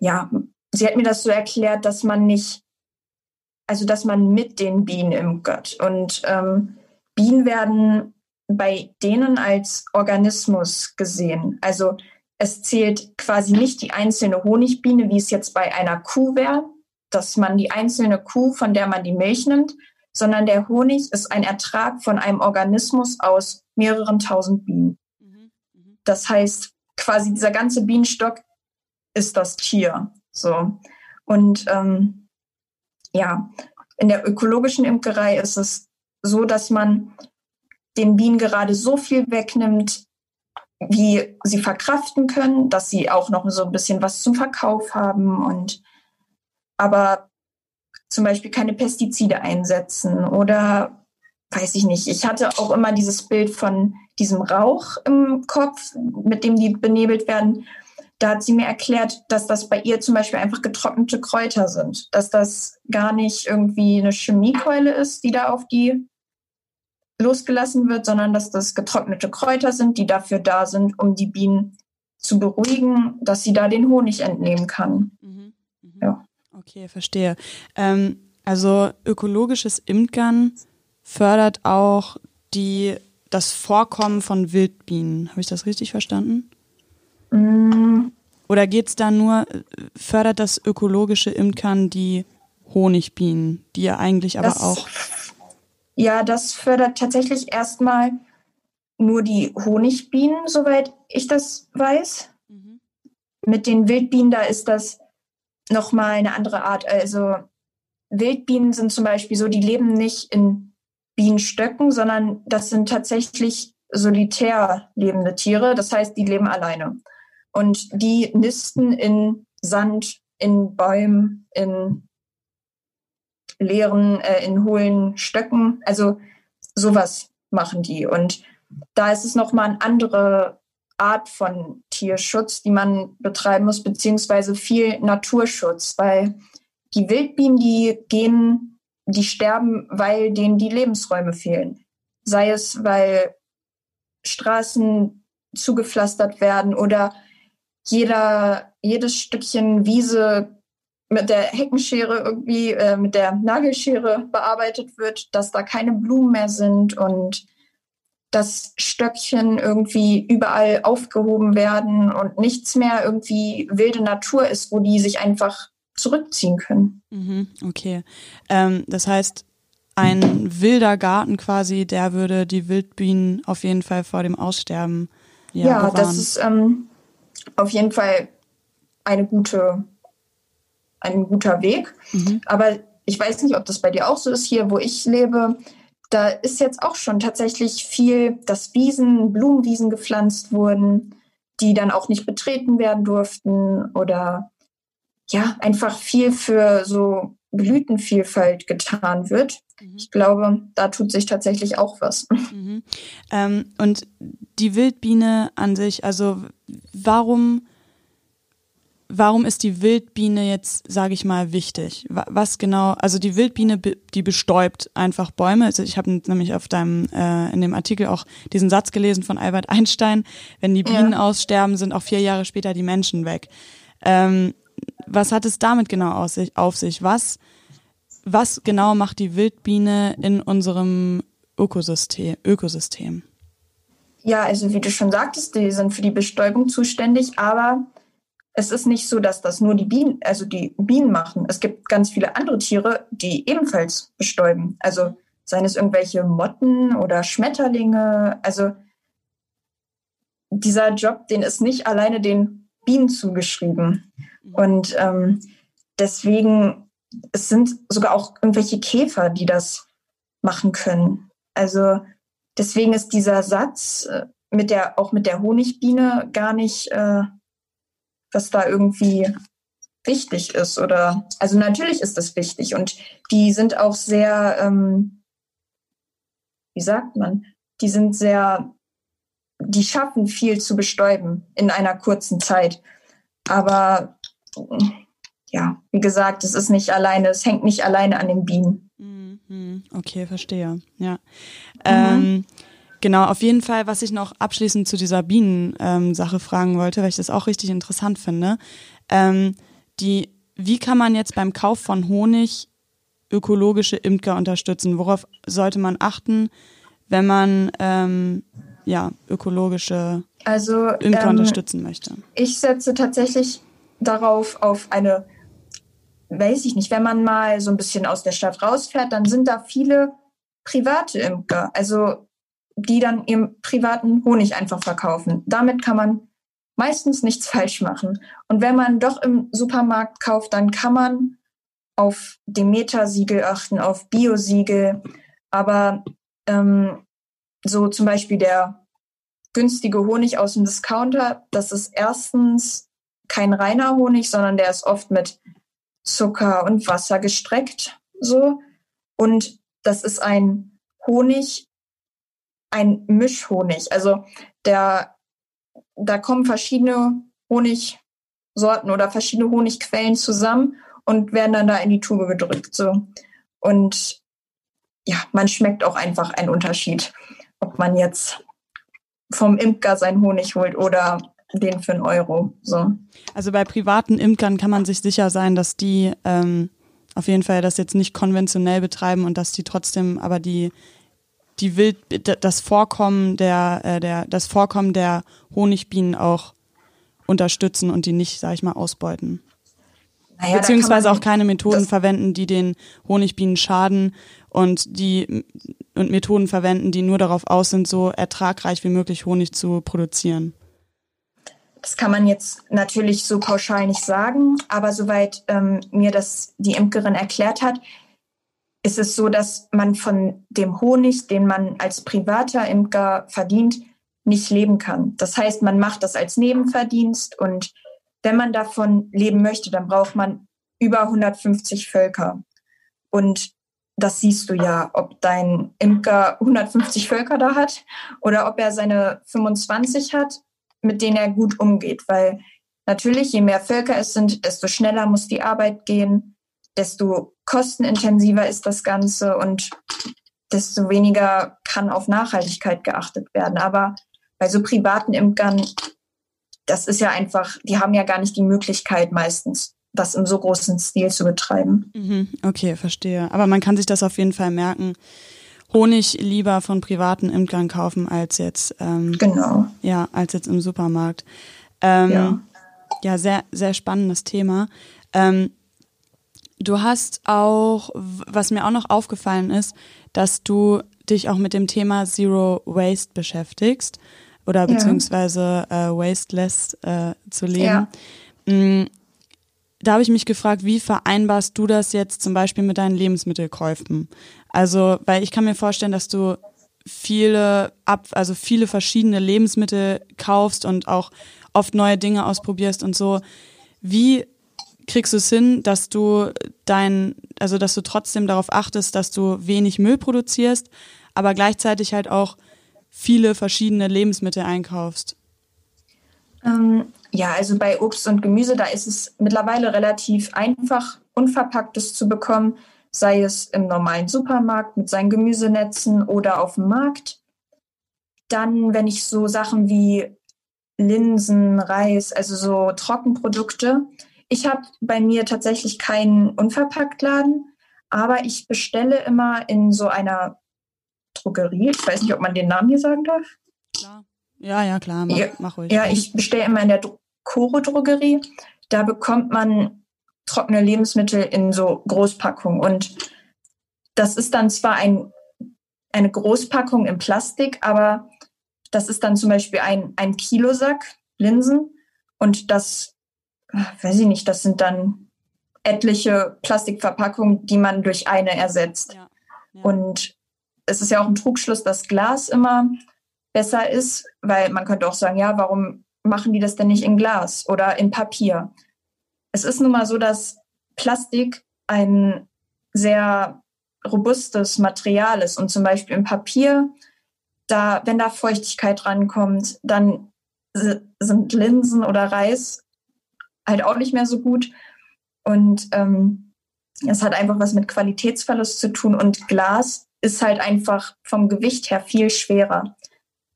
ja, sie hat mir das so erklärt, dass man nicht, also dass man mit den Bienen imkert. Und ähm, Bienen werden bei denen als Organismus gesehen. Also es zählt quasi nicht die einzelne Honigbiene, wie es jetzt bei einer Kuh wäre, dass man die einzelne Kuh, von der man die Milch nimmt, sondern der Honig ist ein Ertrag von einem Organismus aus mehreren tausend Bienen. Das heißt, quasi dieser ganze Bienenstock ist das Tier. So. Und ähm, ja, in der ökologischen Imkerei ist es so, dass man den Bienen gerade so viel wegnimmt, wie sie verkraften können, dass sie auch noch so ein bisschen was zum Verkauf haben und aber zum Beispiel keine Pestizide einsetzen oder weiß ich nicht. Ich hatte auch immer dieses Bild von diesem Rauch im Kopf, mit dem die benebelt werden da hat sie mir erklärt, dass das bei ihr zum Beispiel einfach getrocknete Kräuter sind, dass das gar nicht irgendwie eine Chemiekeule ist, die da auf die losgelassen wird, sondern dass das getrocknete Kräuter sind, die dafür da sind, um die Bienen zu beruhigen, dass sie da den Honig entnehmen kann. Mhm, mh. Ja. Okay, verstehe. Ähm, also ökologisches Imkern fördert auch die, das Vorkommen von Wildbienen. Habe ich das richtig verstanden? Mm. Oder geht es da nur, fördert das ökologische Imkern die Honigbienen, die ja eigentlich aber das, auch. Ja, das fördert tatsächlich erstmal nur die Honigbienen, soweit ich das weiß. Mhm. Mit den Wildbienen, da ist das nochmal eine andere Art. Also Wildbienen sind zum Beispiel so, die leben nicht in Bienenstöcken, sondern das sind tatsächlich solitär lebende Tiere. Das heißt, die leben alleine. Und die nisten in Sand, in Bäumen, in leeren, äh, in hohlen Stöcken. Also sowas machen die. Und da ist es nochmal eine andere Art von Tierschutz, die man betreiben muss, beziehungsweise viel Naturschutz, weil die Wildbienen, die gehen, die sterben, weil denen die Lebensräume fehlen. Sei es, weil Straßen zugepflastert werden oder jeder, jedes Stückchen Wiese mit der Heckenschere irgendwie, äh, mit der Nagelschere bearbeitet wird, dass da keine Blumen mehr sind und dass Stöckchen irgendwie überall aufgehoben werden und nichts mehr irgendwie wilde Natur ist, wo die sich einfach zurückziehen können. Mhm, okay. Ähm, das heißt, ein wilder Garten quasi, der würde die Wildbienen auf jeden Fall vor dem Aussterben ja, ja das ist ähm, auf jeden Fall eine gute, ein guter Weg. Mhm. Aber ich weiß nicht, ob das bei dir auch so ist. Hier, wo ich lebe, da ist jetzt auch schon tatsächlich viel, dass Wiesen, Blumenwiesen gepflanzt wurden, die dann auch nicht betreten werden durften oder ja, einfach viel für so Blütenvielfalt getan wird. Mhm. Ich glaube, da tut sich tatsächlich auch was. Mhm. Ähm, und die Wildbiene an sich, also warum, warum ist die Wildbiene jetzt, sage ich mal, wichtig? Was genau, also die Wildbiene, die bestäubt einfach Bäume. Also ich habe nämlich auf deinem, äh, in dem Artikel auch diesen Satz gelesen von Albert Einstein, wenn die Bienen ja. aussterben, sind auch vier Jahre später die Menschen weg. Ähm, was hat es damit genau auf sich? Auf sich? Was, was genau macht die Wildbiene in unserem Ökosystem? Ökosystem? Ja, also wie du schon sagtest, die sind für die Bestäubung zuständig, aber es ist nicht so, dass das nur die Bienen, also die Bienen machen. Es gibt ganz viele andere Tiere, die ebenfalls bestäuben. Also seien es irgendwelche Motten oder Schmetterlinge. Also dieser Job, den ist nicht alleine den Bienen zugeschrieben. Und ähm, deswegen, es sind sogar auch irgendwelche Käfer, die das machen können. Also deswegen ist dieser Satz äh, mit der, auch mit der Honigbiene gar nicht, äh, was da irgendwie wichtig ist. Oder also natürlich ist das wichtig und die sind auch sehr, ähm, wie sagt man, die sind sehr, die schaffen viel zu bestäuben in einer kurzen Zeit. Aber ja, wie gesagt, es ist nicht alleine, es hängt nicht alleine an den Bienen. Mhm. Okay, verstehe. Ja. Mhm. Ähm, genau, auf jeden Fall, was ich noch abschließend zu dieser Bienen-Sache ähm, fragen wollte, weil ich das auch richtig interessant finde. Ähm, die, wie kann man jetzt beim Kauf von Honig ökologische Imker unterstützen? Worauf sollte man achten, wenn man ähm, ja, ökologische also, Imker ähm, unterstützen möchte? Ich setze tatsächlich darauf auf eine, weiß ich nicht, wenn man mal so ein bisschen aus der Stadt rausfährt, dann sind da viele private Imker, also die dann ihren privaten Honig einfach verkaufen. Damit kann man meistens nichts falsch machen. Und wenn man doch im Supermarkt kauft, dann kann man auf Demeter-Siegel achten, auf Bio-Siegel. Aber ähm, so zum Beispiel der günstige Honig aus dem Discounter, das ist erstens kein reiner Honig, sondern der ist oft mit Zucker und Wasser gestreckt. So. Und das ist ein Honig, ein Mischhonig. Also der, da kommen verschiedene Honigsorten oder verschiedene Honigquellen zusammen und werden dann da in die Tube gedrückt. So. Und ja, man schmeckt auch einfach einen Unterschied, ob man jetzt vom Imker seinen Honig holt oder den für einen Euro. So. Also bei privaten Imkern kann man sich sicher sein, dass die ähm, auf jeden Fall das jetzt nicht konventionell betreiben und dass die trotzdem aber die die Wild das Vorkommen der äh, der das Vorkommen der Honigbienen auch unterstützen und die nicht, sag ich mal, ausbeuten. Naja, Beziehungsweise auch keine Methoden verwenden, die den Honigbienen schaden und die und Methoden verwenden, die nur darauf aus sind, so ertragreich wie möglich Honig zu produzieren. Das kann man jetzt natürlich so pauschal nicht sagen, aber soweit ähm, mir das die Imkerin erklärt hat, ist es so, dass man von dem Honig, den man als privater Imker verdient, nicht leben kann. Das heißt, man macht das als Nebenverdienst und wenn man davon leben möchte, dann braucht man über 150 Völker. Und das siehst du ja, ob dein Imker 150 Völker da hat oder ob er seine 25 hat, mit denen er gut umgeht. Weil natürlich, je mehr Völker es sind, desto schneller muss die Arbeit gehen, desto kostenintensiver ist das Ganze und desto weniger kann auf Nachhaltigkeit geachtet werden. Aber bei so privaten Imkern, das ist ja einfach, die haben ja gar nicht die Möglichkeit meistens, das im so großen Stil zu betreiben. Mhm, okay, verstehe. Aber man kann sich das auf jeden Fall merken. Honig lieber von privaten Imkern kaufen als jetzt ähm, genau ja als jetzt im Supermarkt. Ähm, ja. ja, sehr sehr spannendes Thema. Ähm, du hast auch, was mir auch noch aufgefallen ist, dass du dich auch mit dem Thema Zero Waste beschäftigst oder beziehungsweise äh, wasteless äh, zu leben. Ja. Da habe ich mich gefragt, wie vereinbarst du das jetzt zum Beispiel mit deinen Lebensmittelkäufen? Also, weil ich kann mir vorstellen, dass du viele ab, also viele verschiedene Lebensmittel kaufst und auch oft neue Dinge ausprobierst und so. Wie kriegst du es hin, dass du dein, also dass du trotzdem darauf achtest, dass du wenig Müll produzierst, aber gleichzeitig halt auch viele verschiedene Lebensmittel einkaufst? Ähm, ja, also bei Obst und Gemüse, da ist es mittlerweile relativ einfach, unverpacktes zu bekommen, sei es im normalen Supermarkt mit seinen Gemüsenetzen oder auf dem Markt. Dann, wenn ich so Sachen wie Linsen, Reis, also so Trockenprodukte. Ich habe bei mir tatsächlich keinen Unverpacktladen, aber ich bestelle immer in so einer Drogerie. Ich weiß nicht, ob man den Namen hier sagen darf. Klar. Ja, ja, klar, mach, ja, mach ruhig. Ja, ich bestelle immer in der Coro Drogerie. Da bekommt man trockene Lebensmittel in so Großpackungen. Und das ist dann zwar ein, eine Großpackung in Plastik, aber das ist dann zum Beispiel ein, ein Kilosack Linsen. Und das, weiß ich nicht, das sind dann etliche Plastikverpackungen, die man durch eine ersetzt. Ja, ja. Und es ist ja auch ein Trugschluss, dass Glas immer besser ist, weil man könnte auch sagen, ja, warum machen die das denn nicht in Glas oder in Papier? Es ist nun mal so, dass Plastik ein sehr robustes Material ist und zum Beispiel im Papier, da, wenn da Feuchtigkeit rankommt, dann sind Linsen oder Reis halt auch nicht mehr so gut. Und ähm, es hat einfach was mit Qualitätsverlust zu tun und Glas ist halt einfach vom Gewicht her viel schwerer.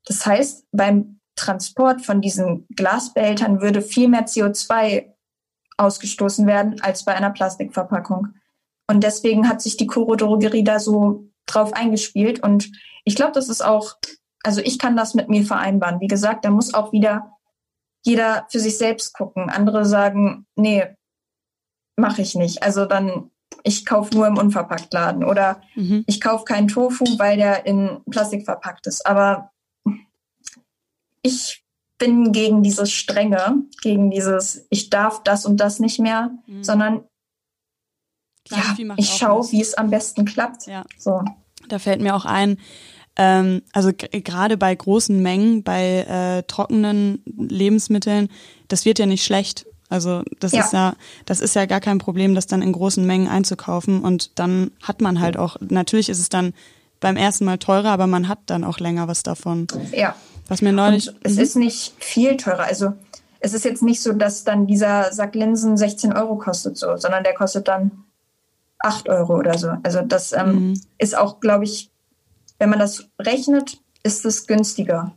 Das heißt, beim Transport von diesen Glasbehältern würde viel mehr CO2 ausgestoßen werden als bei einer Plastikverpackung. Und deswegen hat sich die Coro Drogerie da so drauf eingespielt. Und ich glaube, das ist auch, also ich kann das mit mir vereinbaren. Wie gesagt, da muss auch wieder jeder für sich selbst gucken. Andere sagen, nee, mache ich nicht. Also dann, ich kaufe nur im Unverpacktladen oder mhm. ich kaufe keinen Tofu, weil der in Plastik verpackt ist. Aber ich bin gegen dieses Strenge, gegen dieses, ich darf das und das nicht mehr, mhm. sondern ja, ich schaue, wie es am besten klappt. Ja. So. Da fällt mir auch ein, ähm, also gerade bei großen Mengen, bei äh, trockenen Lebensmitteln, das wird ja nicht schlecht. Also das ja. ist ja, das ist ja gar kein Problem, das dann in großen Mengen einzukaufen und dann hat man halt auch, natürlich ist es dann beim ersten Mal teurer, aber man hat dann auch länger was davon. Ja. Was mir neulich. Und es mhm. ist nicht viel teurer. Also es ist jetzt nicht so, dass dann dieser Sack Linsen 16 Euro kostet, so, sondern der kostet dann 8 Euro oder so. Also das ähm, mhm. ist auch, glaube ich, wenn man das rechnet, ist es günstiger,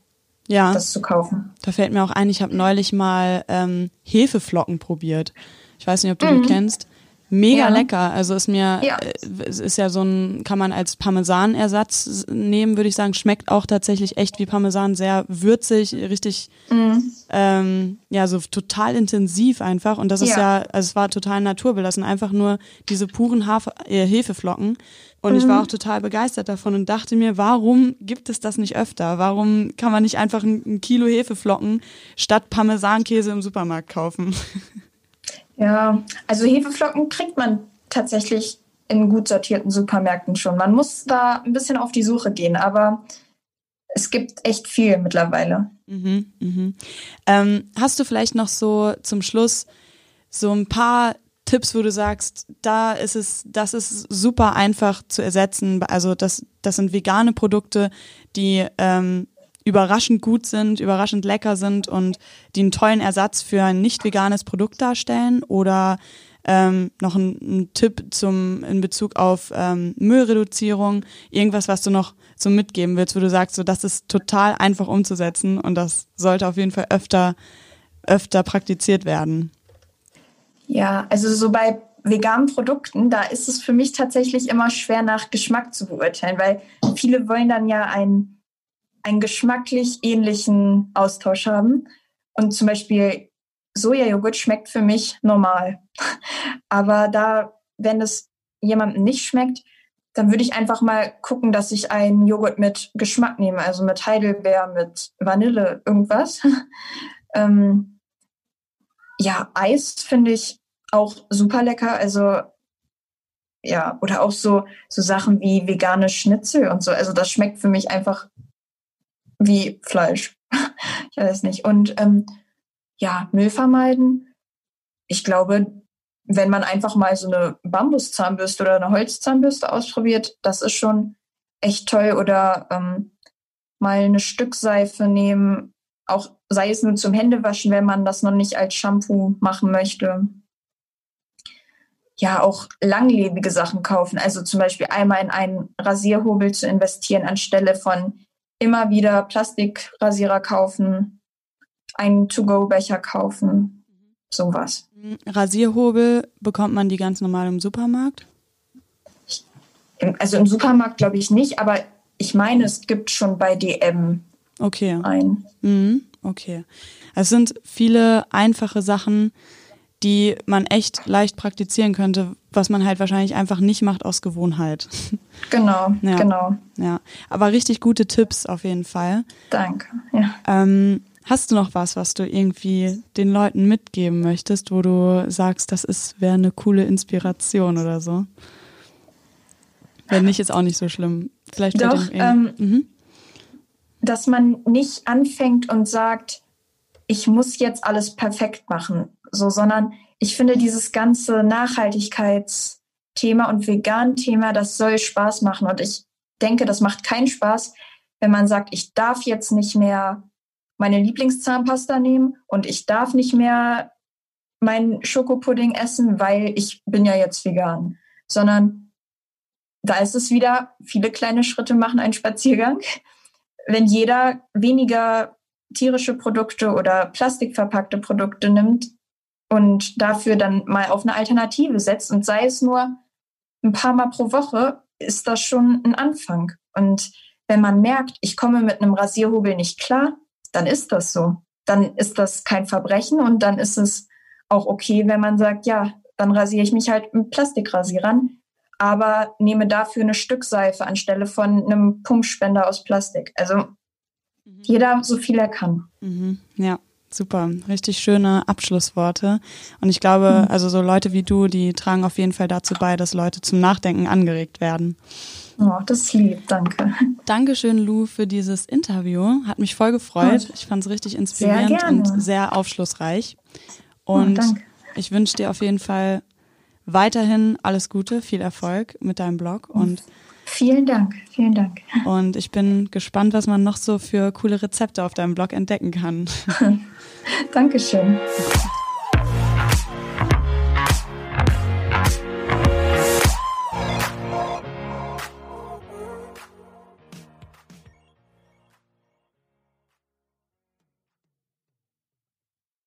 ja. das zu kaufen. Da fällt mir auch ein, ich habe neulich mal ähm, Hefeflocken probiert. Ich weiß nicht, ob du mhm. die kennst. Mega ja. lecker. Also ist mir, ja. Äh, es ist ja so ein, kann man als Parmesanersatz nehmen, würde ich sagen. Schmeckt auch tatsächlich echt wie Parmesan, sehr würzig, richtig, mhm. ähm, ja, so total intensiv einfach. Und das ist ja, ja also es war total naturbelassen, einfach nur diese puren Hafer, äh, Hefeflocken. Und mhm. ich war mhm. auch total begeistert davon und dachte mir, warum gibt es das nicht öfter? Warum kann man nicht einfach ein, ein Kilo Hefeflocken statt Parmesankäse im Supermarkt kaufen? Ja, also Hefeflocken kriegt man tatsächlich in gut sortierten Supermärkten schon. Man muss da ein bisschen auf die Suche gehen, aber es gibt echt viel mittlerweile. Mhm, mhm. Ähm, hast du vielleicht noch so zum Schluss so ein paar Tipps, wo du sagst, da ist es, das ist super einfach zu ersetzen. Also das, das sind vegane Produkte, die ähm, überraschend gut sind, überraschend lecker sind und die einen tollen Ersatz für ein nicht veganes Produkt darstellen oder ähm, noch ein, ein, Tipp zum in Bezug auf ähm, Müllreduzierung, irgendwas, was du noch so mitgeben willst, wo du sagst, so das ist total einfach umzusetzen und das sollte auf jeden Fall öfter öfter praktiziert werden. Ja, also so bei veganen Produkten, da ist es für mich tatsächlich immer schwer nach Geschmack zu beurteilen, weil viele wollen dann ja einen, einen geschmacklich ähnlichen Austausch haben. Und zum Beispiel Sojajoghurt schmeckt für mich normal. Aber da, wenn es jemandem nicht schmeckt, dann würde ich einfach mal gucken, dass ich einen Joghurt mit Geschmack nehme, also mit Heidelbeer, mit Vanille, irgendwas. ähm, ja, Eis finde ich auch super lecker. Also ja, oder auch so, so Sachen wie vegane Schnitzel und so. Also das schmeckt für mich einfach wie Fleisch. ich weiß nicht. Und ähm, ja, Müll vermeiden. Ich glaube, wenn man einfach mal so eine Bambuszahnbürste oder eine Holzzahnbürste ausprobiert, das ist schon echt toll. Oder ähm, mal eine Stückseife nehmen, auch sei es nur zum Händewaschen, wenn man das noch nicht als Shampoo machen möchte. Ja, auch langlebige Sachen kaufen. Also zum Beispiel einmal in einen Rasierhobel zu investieren, anstelle von immer wieder Plastikrasierer kaufen einen To-Go-Becher kaufen, sowas. Rasierhobel bekommt man die ganz normal im Supermarkt? Also im Supermarkt glaube ich nicht, aber ich meine, es gibt schon bei DM okay. einen. Mhm. Okay. Es sind viele einfache Sachen, die man echt leicht praktizieren könnte, was man halt wahrscheinlich einfach nicht macht aus Gewohnheit. Genau, ja, genau. Ja, aber richtig gute Tipps auf jeden Fall. Danke. Ja. Ähm, Hast du noch was, was du irgendwie den Leuten mitgeben möchtest, wo du sagst, das ist wäre eine coole Inspiration oder so? Wenn nicht, ist auch nicht so schlimm. Vielleicht Doch, ähm, mhm. dass man nicht anfängt und sagt, ich muss jetzt alles perfekt machen, so, sondern ich finde dieses ganze Nachhaltigkeitsthema und Vegan-Thema, das soll Spaß machen und ich denke, das macht keinen Spaß, wenn man sagt, ich darf jetzt nicht mehr meine Lieblingszahnpasta nehmen und ich darf nicht mehr meinen Schokopudding essen, weil ich bin ja jetzt vegan, sondern da ist es wieder, viele kleine Schritte machen einen Spaziergang. Wenn jeder weniger tierische Produkte oder plastikverpackte Produkte nimmt und dafür dann mal auf eine Alternative setzt und sei es nur ein paar Mal pro Woche, ist das schon ein Anfang. Und wenn man merkt, ich komme mit einem Rasierhobel nicht klar, dann ist das so. Dann ist das kein Verbrechen und dann ist es auch okay, wenn man sagt, ja, dann rasiere ich mich halt mit Plastikrasierern, aber nehme dafür eine Stückseife anstelle von einem Pumpspender aus Plastik. Also mhm. jeder so viel er kann. Mhm. Ja. Super, richtig schöne Abschlussworte. Und ich glaube, mhm. also so Leute wie du, die tragen auf jeden Fall dazu bei, dass Leute zum Nachdenken angeregt werden. Oh, das ist lieb, danke. Dankeschön, Lou, für dieses Interview. Hat mich voll gefreut. Ich fand es richtig inspirierend sehr und sehr aufschlussreich. Oh, und oh, ich wünsche dir auf jeden Fall weiterhin alles Gute, viel Erfolg mit deinem Blog und Vielen Dank, vielen Dank. Und ich bin gespannt, was man noch so für coole Rezepte auf deinem Blog entdecken kann. Dankeschön.